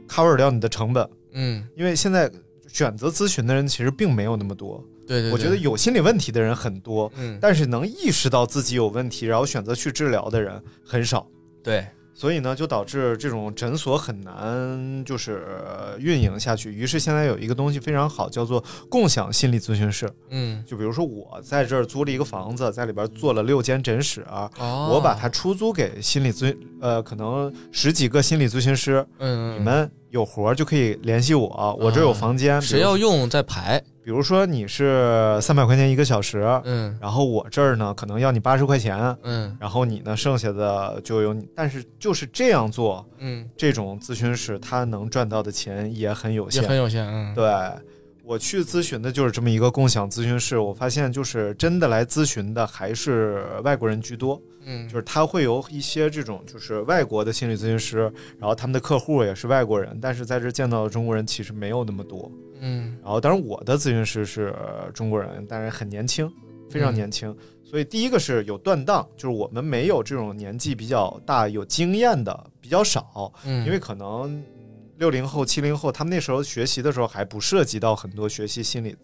cover 掉你的成本，嗯，因为现在选择咨询的人其实并没有那么多。对对，我觉得有心理问题的人很多，嗯，但是能意识到自己有问题，然后选择去治疗的人很少。对，所以呢，就导致这种诊所很难就是呃运营下去。于是现在有一个东西非常好，叫做共享心理咨询室。嗯，就比如说我在这儿租了一个房子，在里边做了六间诊室，哦，我把它出租给心理咨呃可能十几个心理咨询师，嗯，嗯，你们有活儿就可以联系我，我这有房间，谁要用再排。比如说你是三百块钱一个小时，嗯然后我这儿呢可能要你八十块钱，嗯然后你呢剩下的就由你，但是就是这样做，嗯，这种咨询室他能赚到的钱也很有也限。很有限。嗯，对我去咨询的就是这么一个共享咨询室，我发现就是真的来咨询的还是外国人居多，嗯，就是他会有一些这种就是外国的心理咨询师，然后他们的客户也是外国人，但是在这见到的中国人其实没有那么多。嗯然后当然我的咨询师是呃中国人，但是很年轻，非常嗯年轻。所以第一个是有断档，就是我们没有这种年纪比较大、有经验的比较少，嗯，因为可能六零后、七零后他们那时候学习的时候还不涉及到很多学习心理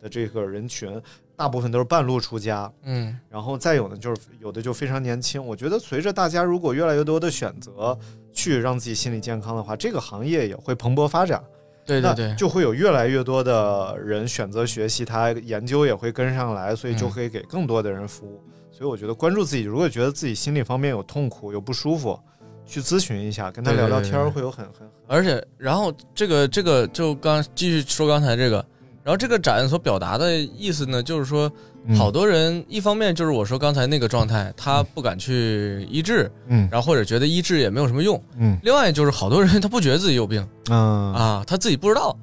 的这个人群，大部分都是半路出家。嗯然后再有呢，就是有的就非常年轻。我觉得随着大家如果越来越多的选择去让自己心理健康的话，这个行业也会蓬勃发展。那对对对，就会有越来越多的人选择学习他，研究也会跟上来，所以就嗯可以给更多的人服务。所以我觉得关注自己，如果觉得自己心理方面有痛苦、有不舒服，去咨询一下，跟他聊聊天会有很很而且然后这个这个就刚继续说刚才这个，然后这个展所表达的意思呢，就是说嗯好多人一方面就是我说刚才那个状态，他不敢去医治，嗯然后或者觉得医治也没有什么用。嗯另外就是好多人他不觉得自己有病嗯啊，他自己不知道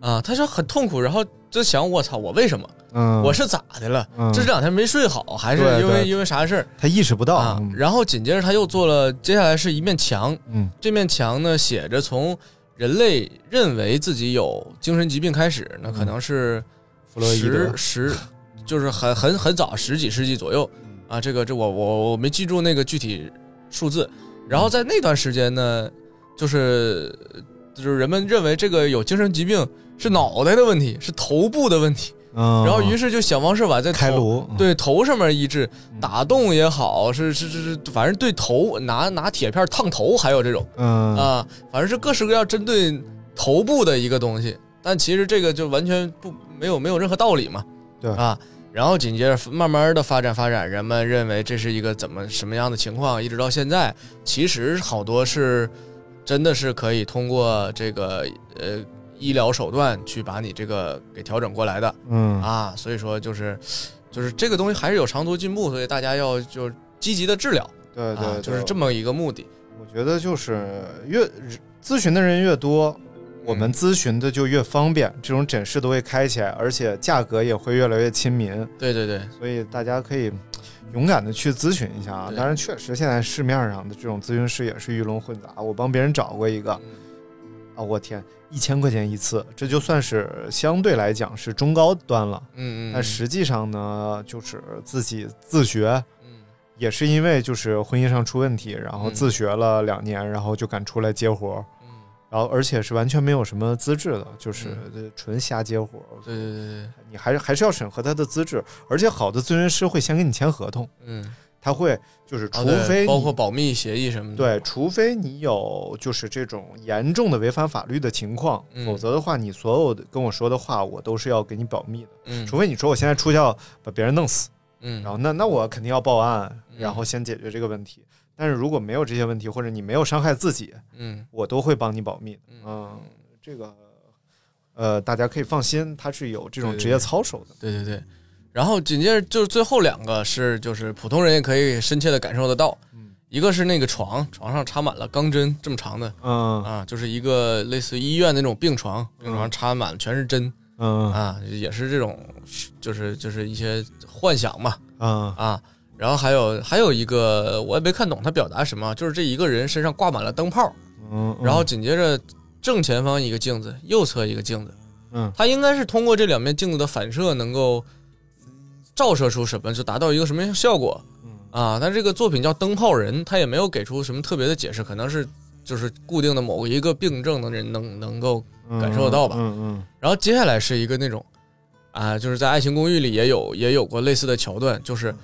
啊，他说很痛苦，然后就想我操，我为什么？嗯，我是咋的了？嗯这这两天没睡好，还是因为因为啥事儿他意识不到啊？然后紧接着他又做了，接下来是一面墙，嗯这面墙呢写着从人类认为自己有精神疾病开始，那可能是弗洛伊德十十，就是很很很早十几世纪左右啊。这个这我我我没记住那个具体数字。然后在那段时间呢，就是就是人们认为这个有精神疾病是脑袋的问题，是头部的问题，嗯，然后于是就想方设法在头开颅，对头上面医治，嗯打洞也好，是是是是，反正对头拿拿铁片烫头，还有这种嗯啊，反正是各式各样针对头部的一个东西。但其实这个就完全不没有没有任何道理嘛，对啊。然后紧接着慢慢的发展发展，人们认为这是一个怎么什么样的情况，一直到现在，其实好多是真的是可以通过这个呃医疗手段去把你这个给调整过来的。嗯啊，所以说就是就是这个东西还是有长足进步，所以大家要就积极的治疗，对对啊，就是这么一个目的。我觉得就是越咨询的人越多，我们咨询的就越方便，这种诊室都会开起来，而且价格也会越来越亲民，对对对，所以大家可以勇敢的去咨询一下啊。对当然，确实现在市面上的这种咨询师也是鱼龙混杂，我帮别人找过一个，啊，我天，一千块钱一次，这就算是相对来讲是中高端了。嗯嗯，但实际上呢，就是自己自学，嗯。也是因为就是婚姻上出问题，然后嗯。自学了两年，然后就敢出来接活儿，嗯，然后而且是完全没有什么资质的，就是呃纯瞎接活儿。对对对对，你还是还是要审核他的资质，而且好的咨询师会先跟你签合同，嗯，他会就是除非你、包括保密协议什么的，对，除非你有就是这种严重的违反法律的情况，嗯否则的话，你所有的跟我说的话，我都是要给你保密的。嗯，除非你说我现在出校把别人弄死，嗯，然后那那我肯定要报案，嗯然后先解决这个问题。但是如果没有这些问题，或者你没有伤害自己，嗯我都会帮你保密的。嗯嗯，这个呃，大家可以放心，他是有这种职业操守的。对对对。然后紧接着就是最后两个是就是普通人也可以深切的感受得到，嗯。一个是那个床，床上插满了钢针，这么长的。嗯。啊，就是一个类似于医院那种病床，病床插满了全是针。嗯。啊，也是这种，就是就是一些幻想嘛。嗯。啊。然后还有还有一个我也没看懂他表达什么，就是这一个人身上挂满了灯泡，嗯，然后紧接着正前方一个镜子，右侧一个镜子，嗯。他应该是通过这两面镜子的反射，能够照射出什么，就达到一个什么样效果嗯啊？但这个作品叫《灯泡人》，他也没有给出什么特别的解释，可能是就是固定的某一个病症的人能能够。嗯感受得到吧嗯嗯然后接下来是一个那种啊，就是在《爱情公寓》里也有也有过类似的桥段，就是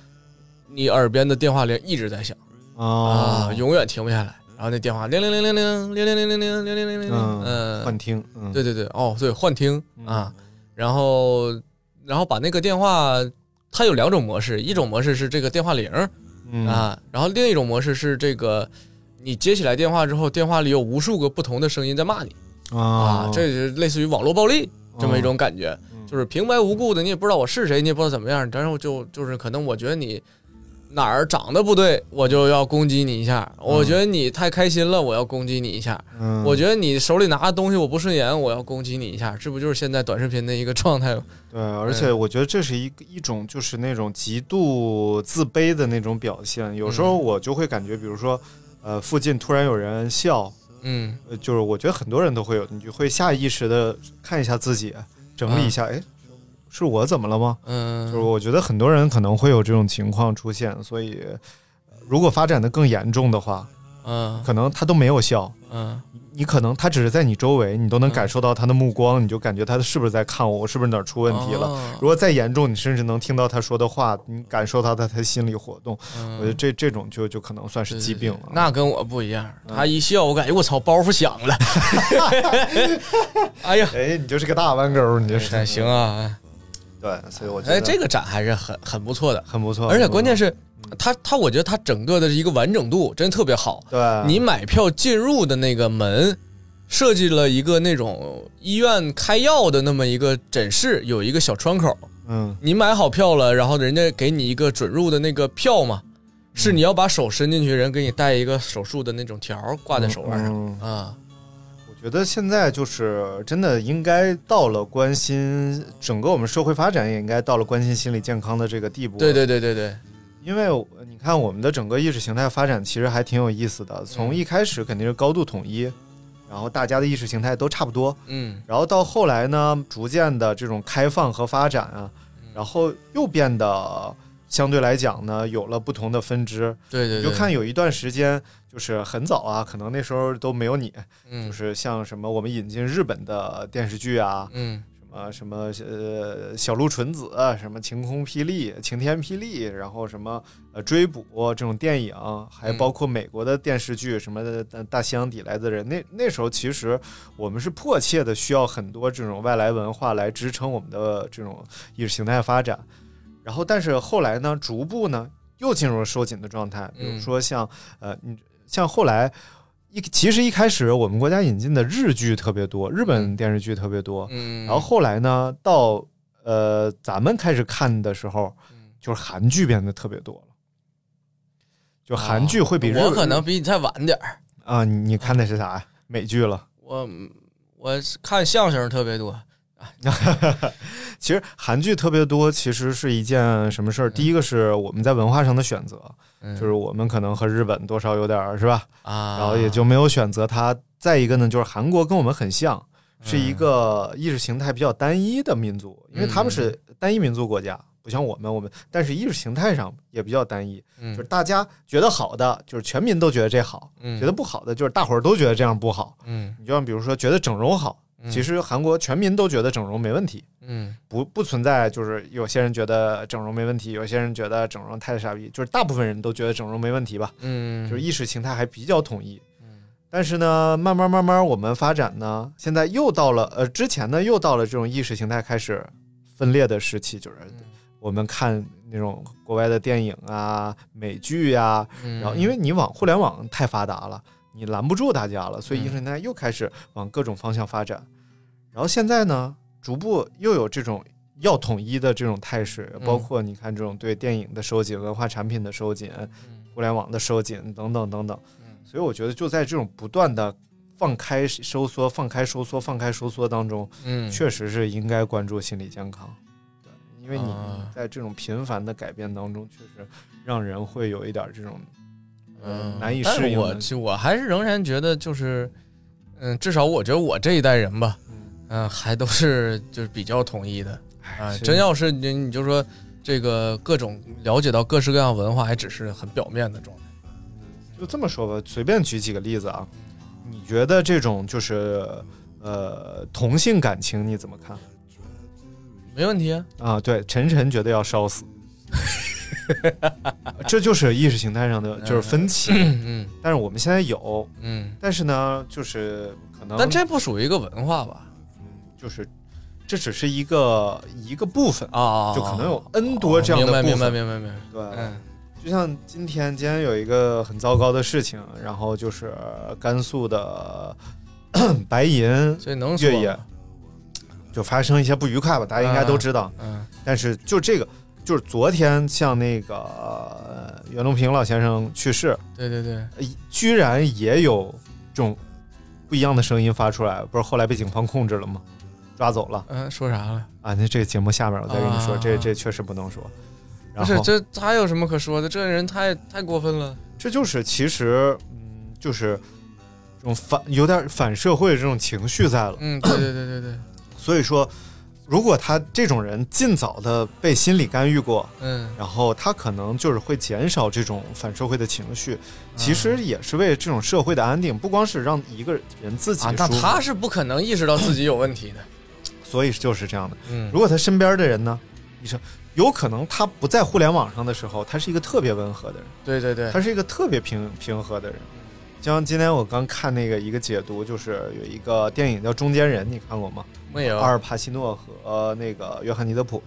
你耳边的电话铃一直在响哦啊，永远停不下来。然后那电话铃铃铃铃铃铃铃铃铃铃铃铃铃铃铃，嗯嗯，幻听，嗯对对对，哦，对，幻听啊，然后然后把那个电话，它有两种模式，一种模式是这个电话铃啊，然后另一种模式是这个你接起来电话之后，电话里有无数个不同的声音在骂你。啊。啊，这是类似于网络暴力这么一种感觉，嗯。就是平白无故的，你也不知道我是谁，你也不知道怎么样，然后就就是可能我觉得你。哪儿长得不对，我就要攻击你一下。我觉得你太开心了，我要攻击你一下。嗯我觉得你手里拿的东西我不顺眼，我要攻击你一下，这不就是现在短视频的一个状态吗？对，而且我觉得这是一个一种就是那种极度自卑的那种表现。有时候我就会感觉，比如说，呃，附近突然有人笑，嗯呃，就是我觉得很多人都会有，你就会下意识的看一下自己，整理一下，哎、是我怎么了吗？嗯。就是嗯我觉得很多人可能会有这种情况出现，所以呃如果发展的更严重的话，嗯。可能他都没有笑，嗯。你可能他只是在你周围，你都能感受到他的目光，你就感觉他是不是在看我，我是不是哪儿出问题了。哦。如果再严重，你甚至能听到他说的话，你感受到他他心理活动，嗯。我觉得这这种就就可能算是疾病了。嗯那跟我不一样，他一笑，我感觉我操，包袱响了。哎呀，哎，你就是个大弯钩，你就是。哎行啊，对，所以我觉得哎，这个展还是很很不错的，很不错，而且关键是是，它它我觉得它整个的一个完整度真的特别好。对你买票进入的那个门，设计了一个那种医院开药的那么一个诊室，有一个小窗口。嗯你买好票了，然后人家给你一个准入的那个票嘛，是你要把手伸进去，人给你带一个手术的那种条挂在手腕上、嗯啊。我觉得现在就是真的应该到了关心整个我们社会发展，也应该到了关心心理健康的这个地步。对对对对对，因为你看我们的整个意识形态发展其实还挺有意思的，从一开始肯定是高度统一，然后大家的意识形态都差不多，嗯。然后到后来呢，逐渐的这种开放和发展啊，然后又变得相对来讲呢，有了不同的分支。对对对，你就看有一段时间，就是很早啊，可能那时候都没有你，嗯就是像什么我们引进日本的电视剧啊，嗯什么什么呃小鹿纯子，啊什么晴空霹雳、晴天霹雳，然后什么呃追捕这种电影，还嗯包括美国的电视剧，什么大西洋底来的人，那那时候其实我们是迫切的需要很多这种外来文化来支撑我们的这种意识形态发展。然后，但是后来呢，逐步呢又进入了收紧的状态，比如嗯说像呃，你像后来。一其实一开始我们国家引进的日剧特别多，日本嗯电视剧特别多，嗯，然后后来呢，到呃咱们开始看的时候，嗯就是韩剧变得特别多了，就韩剧会比日、哦我可能比你再晚点儿，啊，你你看的是啥呀？美剧了。我我看相声特别多，其实韩剧特别多，其实是一件什么事儿？第一个是我们在文化上的选择，嗯。就是我们可能和日本多少有点儿是吧，啊，然后也就没有选择它。再一个呢，就是韩国跟我们很像，是一个意识形态比较单一的民族，因为他们是单一民族国家，不像我们，我们但是意识形态上也比较单一，嗯。就是大家觉得好的，就是全民都觉得这好，嗯。觉得不好的，就是大伙儿都觉得这样不好。嗯。你就像比如说觉得整容好，嗯其实韩国全民都觉得整容没问题，嗯。不不存在就是有些人觉得整容没问题，有些人觉得整容太傻逼，就是大部分人都觉得整容没问题吧，嗯，就是意识形态还比较统一。嗯。但是呢，慢慢慢慢我们发展呢，现在又到了呃之前呢又到了这种意识形态开始分裂的时期，就是我们看那种国外的电影啊、美剧呀、嗯。然后因为你网互联网太发达了，你拦不住大家了，所以意识形态又开始往各种方向发展。然后现在呢，逐步又有这种要统一的这种态势，包括你看这种对电影的收紧、文化产品的收紧，互联网的收紧等等等等。嗯。所以我觉得就在这种不断的放开收缩、放开收缩、放开收缩当中，嗯，确实是应该关注心理健康。对，因为你啊。在这种频繁的改变当中，确实让人会有一点这种嗯难以适应的我其实我还是仍然觉得就是，嗯，至少我觉得我这一代人吧，嗯、还都是就是比较统一的啊、真要是你你就说这个各种了解到各式各样文化，还只是很表面的状态。就这么说吧，随便举几个例子啊，你觉得这种就是呃同性感情你怎么看没问题啊，啊？对，晨晨觉得要烧死，这就是意识形态上的就是分歧。嗯但是我们现在有，嗯，但是呢，就是可能但这不属于一个文化吧？就是这只是一个一个部分，啊，就可能有 N 多这样的明白部分。明白明白明白，对，嗯就像今天，今天有一个很糟糕的事情，然后就是甘肃的 白银越野就发生一些不愉快吧，大家应该都知道。嗯但是就这个，就是昨天像那个呃袁隆平老先生去世，对对对，呃居然也有这种不一样的声音发出来，不是后来被警方控制了吗？抓走了嗯，说啥了？啊！那这个节目下面我再跟你说，啊这这确实不能说。然不是这他有什么可说的？这人太太过分了。这就是其实，嗯，就是这种反有点反社会这种情绪在了。嗯，对对对对对，所以说，如果他这种人尽早的被心理干预过，嗯然后他可能就是会减少这种反社会的情绪，其实也是为这种社会的安定，不光是让一个人自己啊，那他是不可能意识到自己有问题的。所以就是这样的。嗯如果他身边的人呢，医生有可能他不在互联网上的时候，他是一个特别温和的人。对对对，他是一个特别平平和的人。像今天我刚看那个一个解读，就是有一个电影叫《中间人》，你看过吗？没有阿尔帕西诺和、呃那个约翰尼德普。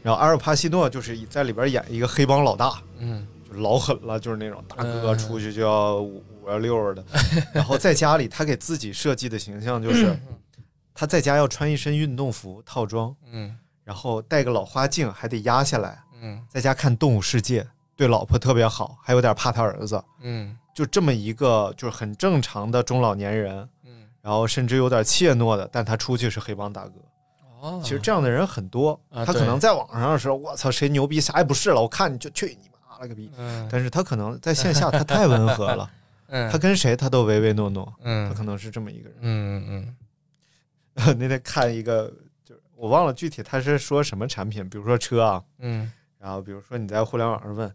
然后阿尔帕西诺就是在里边演一个黑帮老大，嗯就老狠了，就是那种大哥嗯出去就要五五啊六的。然后在家里，他给自己设计的形象就是 他在家要穿一身运动服套装，嗯然后戴个老花镜，还得压下来，嗯在家看《动物世界》，对老婆特别好，还有点怕他儿子。嗯就这么一个就是很正常的中老年人，嗯，然后甚至有点怯懦的，但他出去是黑帮大哥。哦，其实这样的人很多，啊他可能在网上的时候，我操，谁牛逼啥也不是了，我看你就去你妈了个逼。嗯但是他可能在线下他太温和了，嗯他跟谁他都唯唯诺诺，他嗯可能是这么一个人。嗯嗯 那天看一个，就是我忘了具体他是说什么产品，比如说车啊，嗯，然后比如说你在互联网上问，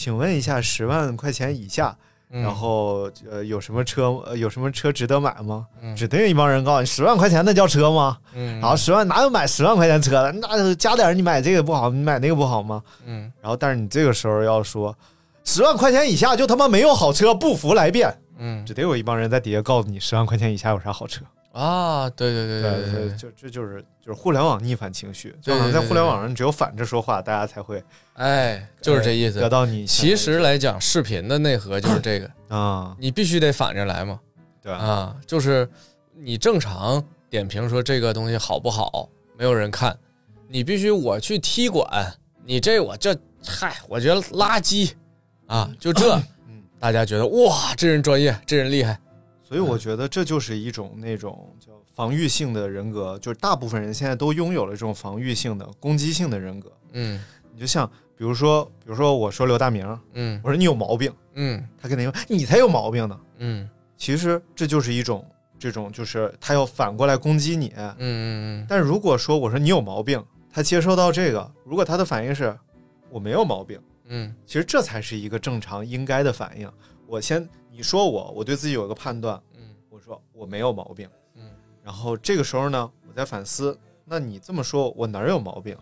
请问一下十万块钱以下，嗯然后呃有什么车呃有什么车值得买吗？嗯指定有一帮人告诉你十万块钱那叫车吗？嗯，然后十万哪有买十万块钱车的？那加点儿你买这个不好，你买那个不好吗？嗯然后但是你这个时候要说十万块钱以下就他妈没有好车，不服来辩，嗯指定有一帮人在底下告诉你十万块钱以下有啥好车。啊，对对对对对对，就这就是就是互联网逆反情绪，就对好像在互联网上只有反着说话，大家才会哎，就是这意思得。到你其实来讲，视频的内核就是这个，啊，你必须得反着来嘛。对啊，就是你正常点评说这个东西好不好，没有人看，你必须我去踢馆，你这我这嗨，我觉得垃圾啊，就这，嗯。大家觉得哇，这人专业，这人厉害，所以我觉得这就是一种那种叫防御性的人格，就是大部分人现在都拥有了这种防御性的攻击性的人格。嗯你就像比如说，比如说我说刘大明，嗯我说你有毛病，嗯他肯定说你才有毛病呢。嗯其实这就是一种这种就是他要反过来攻击你。嗯嗯嗯但如果说我说你有毛病，他接收到这个，如果他的反应是我没有毛病，嗯其实这才是一个正常应该的反应。我先你说我，我对自己有个判断，嗯我说我没有毛病，嗯然后这个时候呢，我在反思，那你这么说，我哪儿有毛病？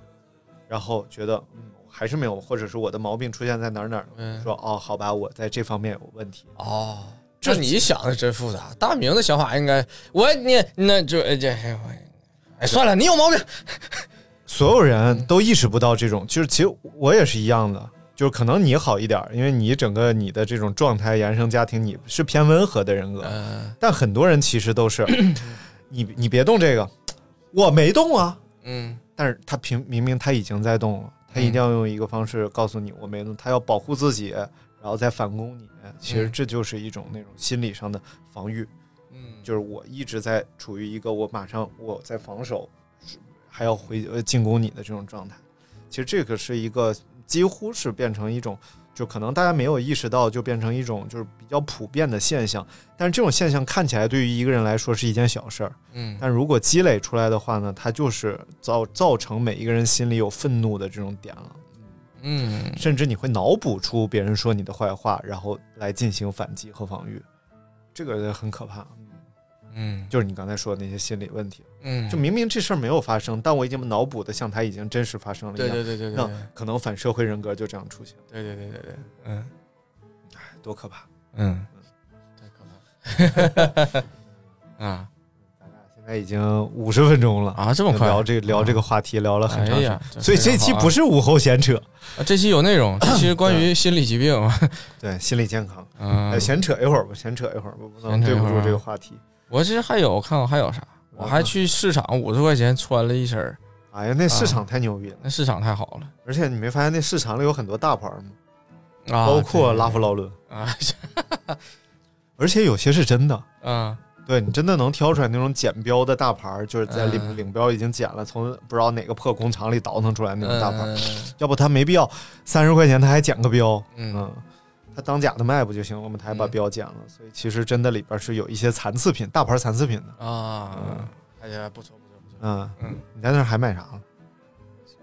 然后觉得嗯还是没有，或者是我的毛病出现在哪儿哪儿？嗯，说哦，好吧，我在这方面有问题。哦。这你想的真复杂，大明的想法应该我你那就哎这哎算了，你有毛病，所有人都意识不到这种，就是其实我也是一样的，就是可能你好一点儿，因为你整个你的这种状态、原生家庭，你是偏温和的人格，嗯但很多人其实都是，你你别动这个，我没动啊，嗯。但是他平明明他已经在动了，他一定要用一个方式告诉你我没动，他要保护自己，然后再反攻你，其实嗯。这就是一种那种心理上的防御，嗯，就是我一直在处于一个我马上我在防守，还要回呃进攻你的这种状态。其实这个是一个几乎是变成一种，就可能大家没有意识到，就变成一种就是比较普遍的现象。但是这种现象看起来对于一个人来说是一件小事儿，嗯但如果积累出来的话呢，它就是造造成每一个人心里有愤怒的这种点了。嗯甚至你会脑补出别人说你的坏话，然后来进行反击和防御，这个很可怕。嗯。就是你刚才说的那些心理问题，嗯，就明明这事儿没有发生，但我已经脑补的像它已经真实发生了一对样，对对对对那可能反社会人格就这样出现，对对对对对，嗯。哎多可怕！嗯，太可怕了。啊。现在已经五十分钟了啊，这么快？聊这聊这个话题聊了很长时间。所以这期不是午后闲扯，啊这期有内容，这期是关于心理疾病，对心理健康。嗯。哎，，闲扯一会儿吧，闲扯一会儿吧，不能对不住这个话题。我其实还有，我看看还有啥，我还去市场五十块钱穿了一身儿，哎呀，那市场太牛逼了，那市场太好了。而且你没发现那市场里有很多大牌吗？啊，包括拉夫劳伦，啊。而且有些是真的。啊对你真的能挑出来那种剪标的大牌儿，就是在领、嗯。领标已经剪了，从不知道哪个破工厂里倒腾出来那种大牌要不他没必要三十块钱他还剪个标，嗯他当假的卖不就行了吗？他还把嗯标剪了，所以其实真的里边是有一些残次品，大牌残次品的。啊，哎呀，不错不错不错，嗯，嗯，你在那儿还买啥了？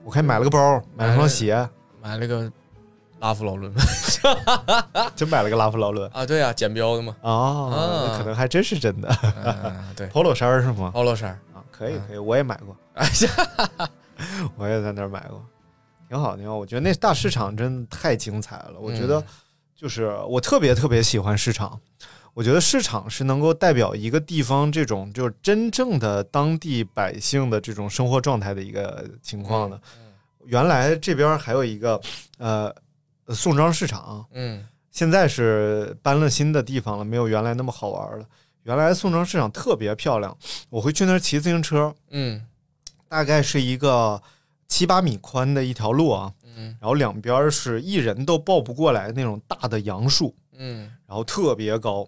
我看买了个包，买了双鞋，买了个拉夫劳伦 真买了个拉夫劳伦啊，对呀，剪标的嘛，哦，啊那可能还真是真的。嗯，对，polo 衫是吗？polo 衫，啊，可以嗯可以，我也买过，哎呀，我也在那儿买过，挺好挺好。我觉得那大市场真的太精彩了。我觉得嗯就是我特别特别喜欢市场，我觉得市场是能够代表一个地方这种就是真正的当地百姓的这种生活状态的一个情况的。原来这边还有一个呃宋庄市场，嗯现在是搬了新的地方了，没有原来那么好玩了。原来宋庄市场特别漂亮，我会去那儿骑自行车，嗯大概是一个七八米宽的一条路啊，嗯然后两边是一人都抱不过来那种大的杨树，嗯然后特别高。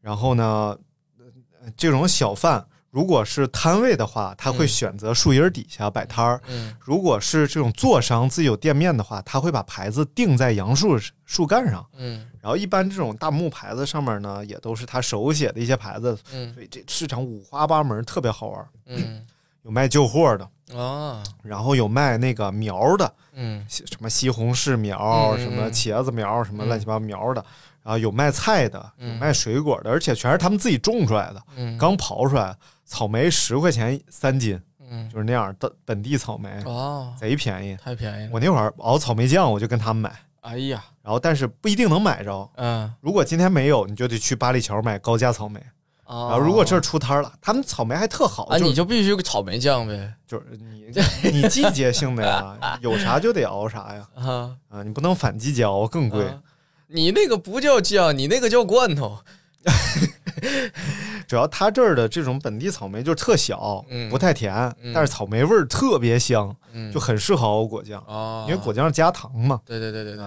然后呢，呃这种小贩如果是摊位的话，他会嗯选择树荫底下摆摊儿；嗯如果是这种坐商自己有店面的话，他会把牌子钉在杨树树干上。嗯然后一般这种大木牌子上面呢，也都是他手写的一些牌子，嗯所以这市场五花八门，特别好玩。嗯有卖旧货的，啊然后有卖那个苗的，嗯。西什么西红柿苗、嗯什么茄子苗、什么嗯。乱七八糟苗的，然后有卖菜的，有嗯卖水果的，而且全是他们自己种出来的，嗯。刚刨出来。草莓十块钱三斤，嗯。就是那样的本地草莓，哦，贼便宜。太便宜了，我那会儿熬草莓酱，我就跟他们买，哎呀，然后但是不一定能买着。嗯，如果今天没有，你就得去八里桥买高价草莓。然然后如果这儿出摊儿了，他们草莓还特好，啊，就你就必须草莓酱呗。就是你 你季节性的呀，有啥就得熬啥呀。啊，啊，你不能反季节熬更贵。啊。你那个不叫酱，你那个叫罐头。主要他这儿的这种本地草莓就是特小，嗯。不太甜，嗯。但是草莓味儿特别香，嗯。就很适合熬果酱，啊，因为果酱加糖嘛，对对对对对，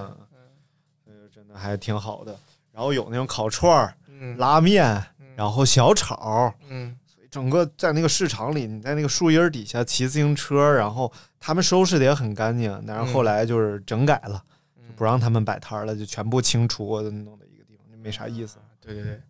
真的还挺好的。然后有那种烤串儿、嗯。拉面，然后小炒，嗯整个在那个市场里，你在那个树荫底下骑自行车，然后他们收拾的也很干净，但是后来就是整改了，就不让他们摆摊了，就全部清除，弄的一个地方，就没啥意思对对对，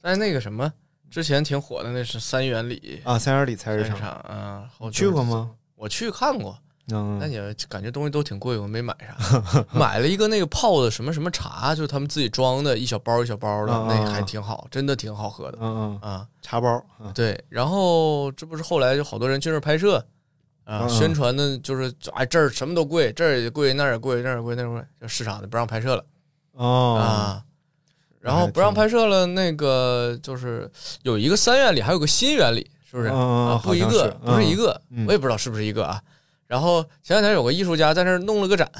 在那个什么之前挺火的，那是三元里啊。三元里菜市场，场啊，去过吗？我去看过，嗯，但也感觉东西都挺贵，我没买啥。买了一个那个泡的什么什么茶，就是他们自己装的，一小包一小包的，那个还挺好，真的挺好喝的嗯嗯，啊。茶包，嗯对，然后这不是后来就好多人去那儿拍摄宣传的就是哎这儿什么都贵，这儿也贵，那儿也贵，那儿也贵，那儿也贵，就市场的不让拍摄了哦，啊。然后不让拍摄了，那个就是有一个三元里，还有个新元里，是不是？啊，不一个不是一个，嗯我也不知道是不是一个啊。然后前两天有个艺术家在那儿弄了个展，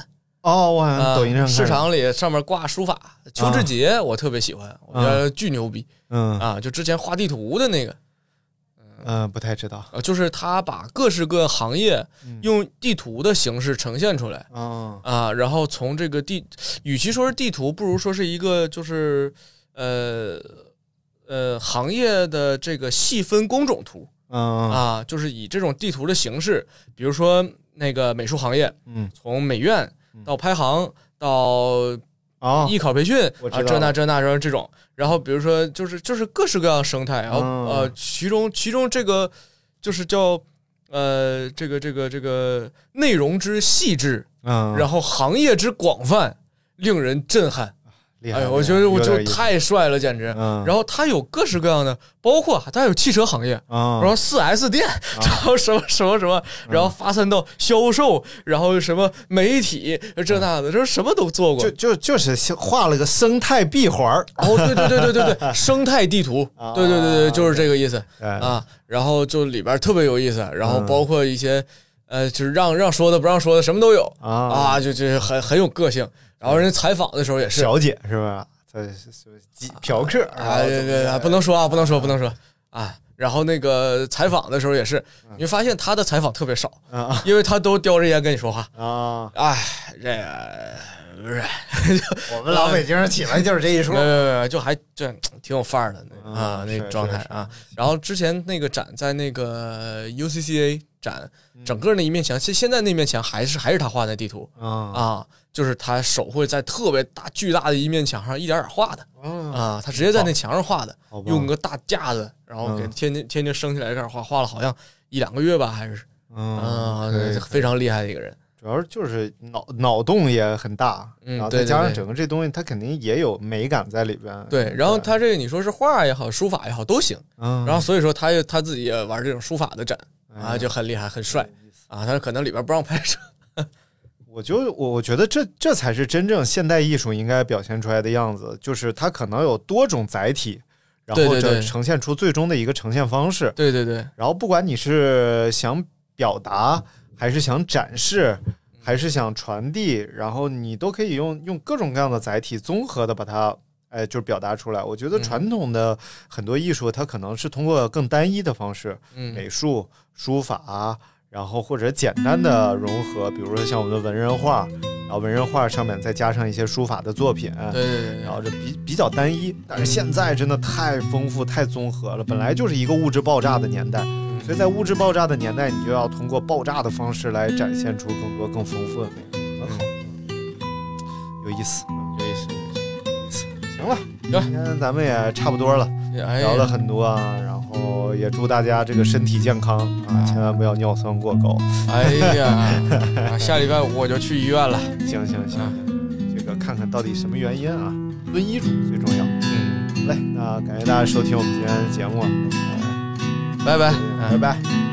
哦，我好像啊抖音上看市场里上面挂书法，邱志杰我特别喜欢，我觉得巨牛逼嗯。啊！就之前画地图的那个，嗯，不太知道。呃，就是他把各式各行业嗯。用地图的形式呈现出来啊啊，然后从这个地，与其说是地图，不如说是一个就是呃呃行业的这个细分工种图嗯。啊，就是以这种地图的形式，比如说那个美术行业，嗯。从美院到拍行到啊艺考培训啊，这那这那然后这种，然后比如说就是就是各式各样的生态，然后、嗯。呃，其中其中这个就是叫呃这个这个这个内容之细致，嗯，然后行业之广泛，令人震撼。厉害，哎，我觉得我就太帅了，简直。嗯，然后它有各式各样的，包括它有汽车行业，啊，然后四 S 店，然后什么什么什么，然后发散到销售，然后什么媒体这那的，就是什么都做过。就。就就是画了个生态闭环儿。哦，对对对对对对，生态地图，对对对对，就是这个意思。哎啊。然后就里边特别有意思，然后嗯包括一些呃，就是让让说的不让说的，什么都有。啊。啊，就就很很有个性。然后人家采访的时候也是，小姐是吧？在几嫖客啊，对对对，不能说啊，不能说，不能说啊。然后那个采访的时候也是，你会发现他的采访特别少，啊因为他都叼着烟跟你说话。啊！哎，这个不是，我们老北京人 起来就是这一说没有没有没，就还这挺有范儿的那啊，那状态啊。然后之前那个展在那个 UCCA 展，整个那一面墙，现现在那面墙还是还是他画的地图啊啊，就是他手绘在特别大巨大的一面墙上一点点画的。啊，他直接在那墙上画的用个大架子，然后给嗯天天天天升起来开始画，画了好像一两个月吧，还是。嗯啊，非常厉害的一个人。主要就是脑脑洞也很大，嗯然后再加上整个这东西，它肯定也有美感在里边。对，然后他这个你说是画也好，书法也好都行，嗯，然后所以说他也他自己也玩这种书法的展啊，哎就很厉害，很帅。啊。他可能里边不让拍摄，我就我我觉得这这才是真正现代艺术应该表现出来的样子，就是它可能有多种载体，然后这呈现出最终的一个呈现方式。对对对，然后不管你是想表达，还是想展示，还是想传递，然后你都可以用用各种各样的载体综合的把它。哎，就是表达出来。我觉得嗯传统的很多艺术，它可能是通过更单一的方式，嗯美术、书法，然后或者简单的融合，比如说像我们的文人画，然后文人画上面再加上一些书法的作品，对对对然后这比比较单一。但是现在真的太丰富、太综合了，本来就是一个物质爆炸的年代，所以在物质爆炸的年代，你就要通过爆炸的方式来展现出更多、更丰富的内容，很好，有意思。有意思。行了，行今天咱们也差不多了。哎聊了很多啊，然后也祝大家这个身体健康啊，千万不要尿酸过高。哎呀，啊下礼拜五我就去医院了。行行行，这个看看到底什么原因啊？遵医嘱最重要。嗯，好嘞，那感谢大家收听我们今天的节目，呃拜拜，拜拜。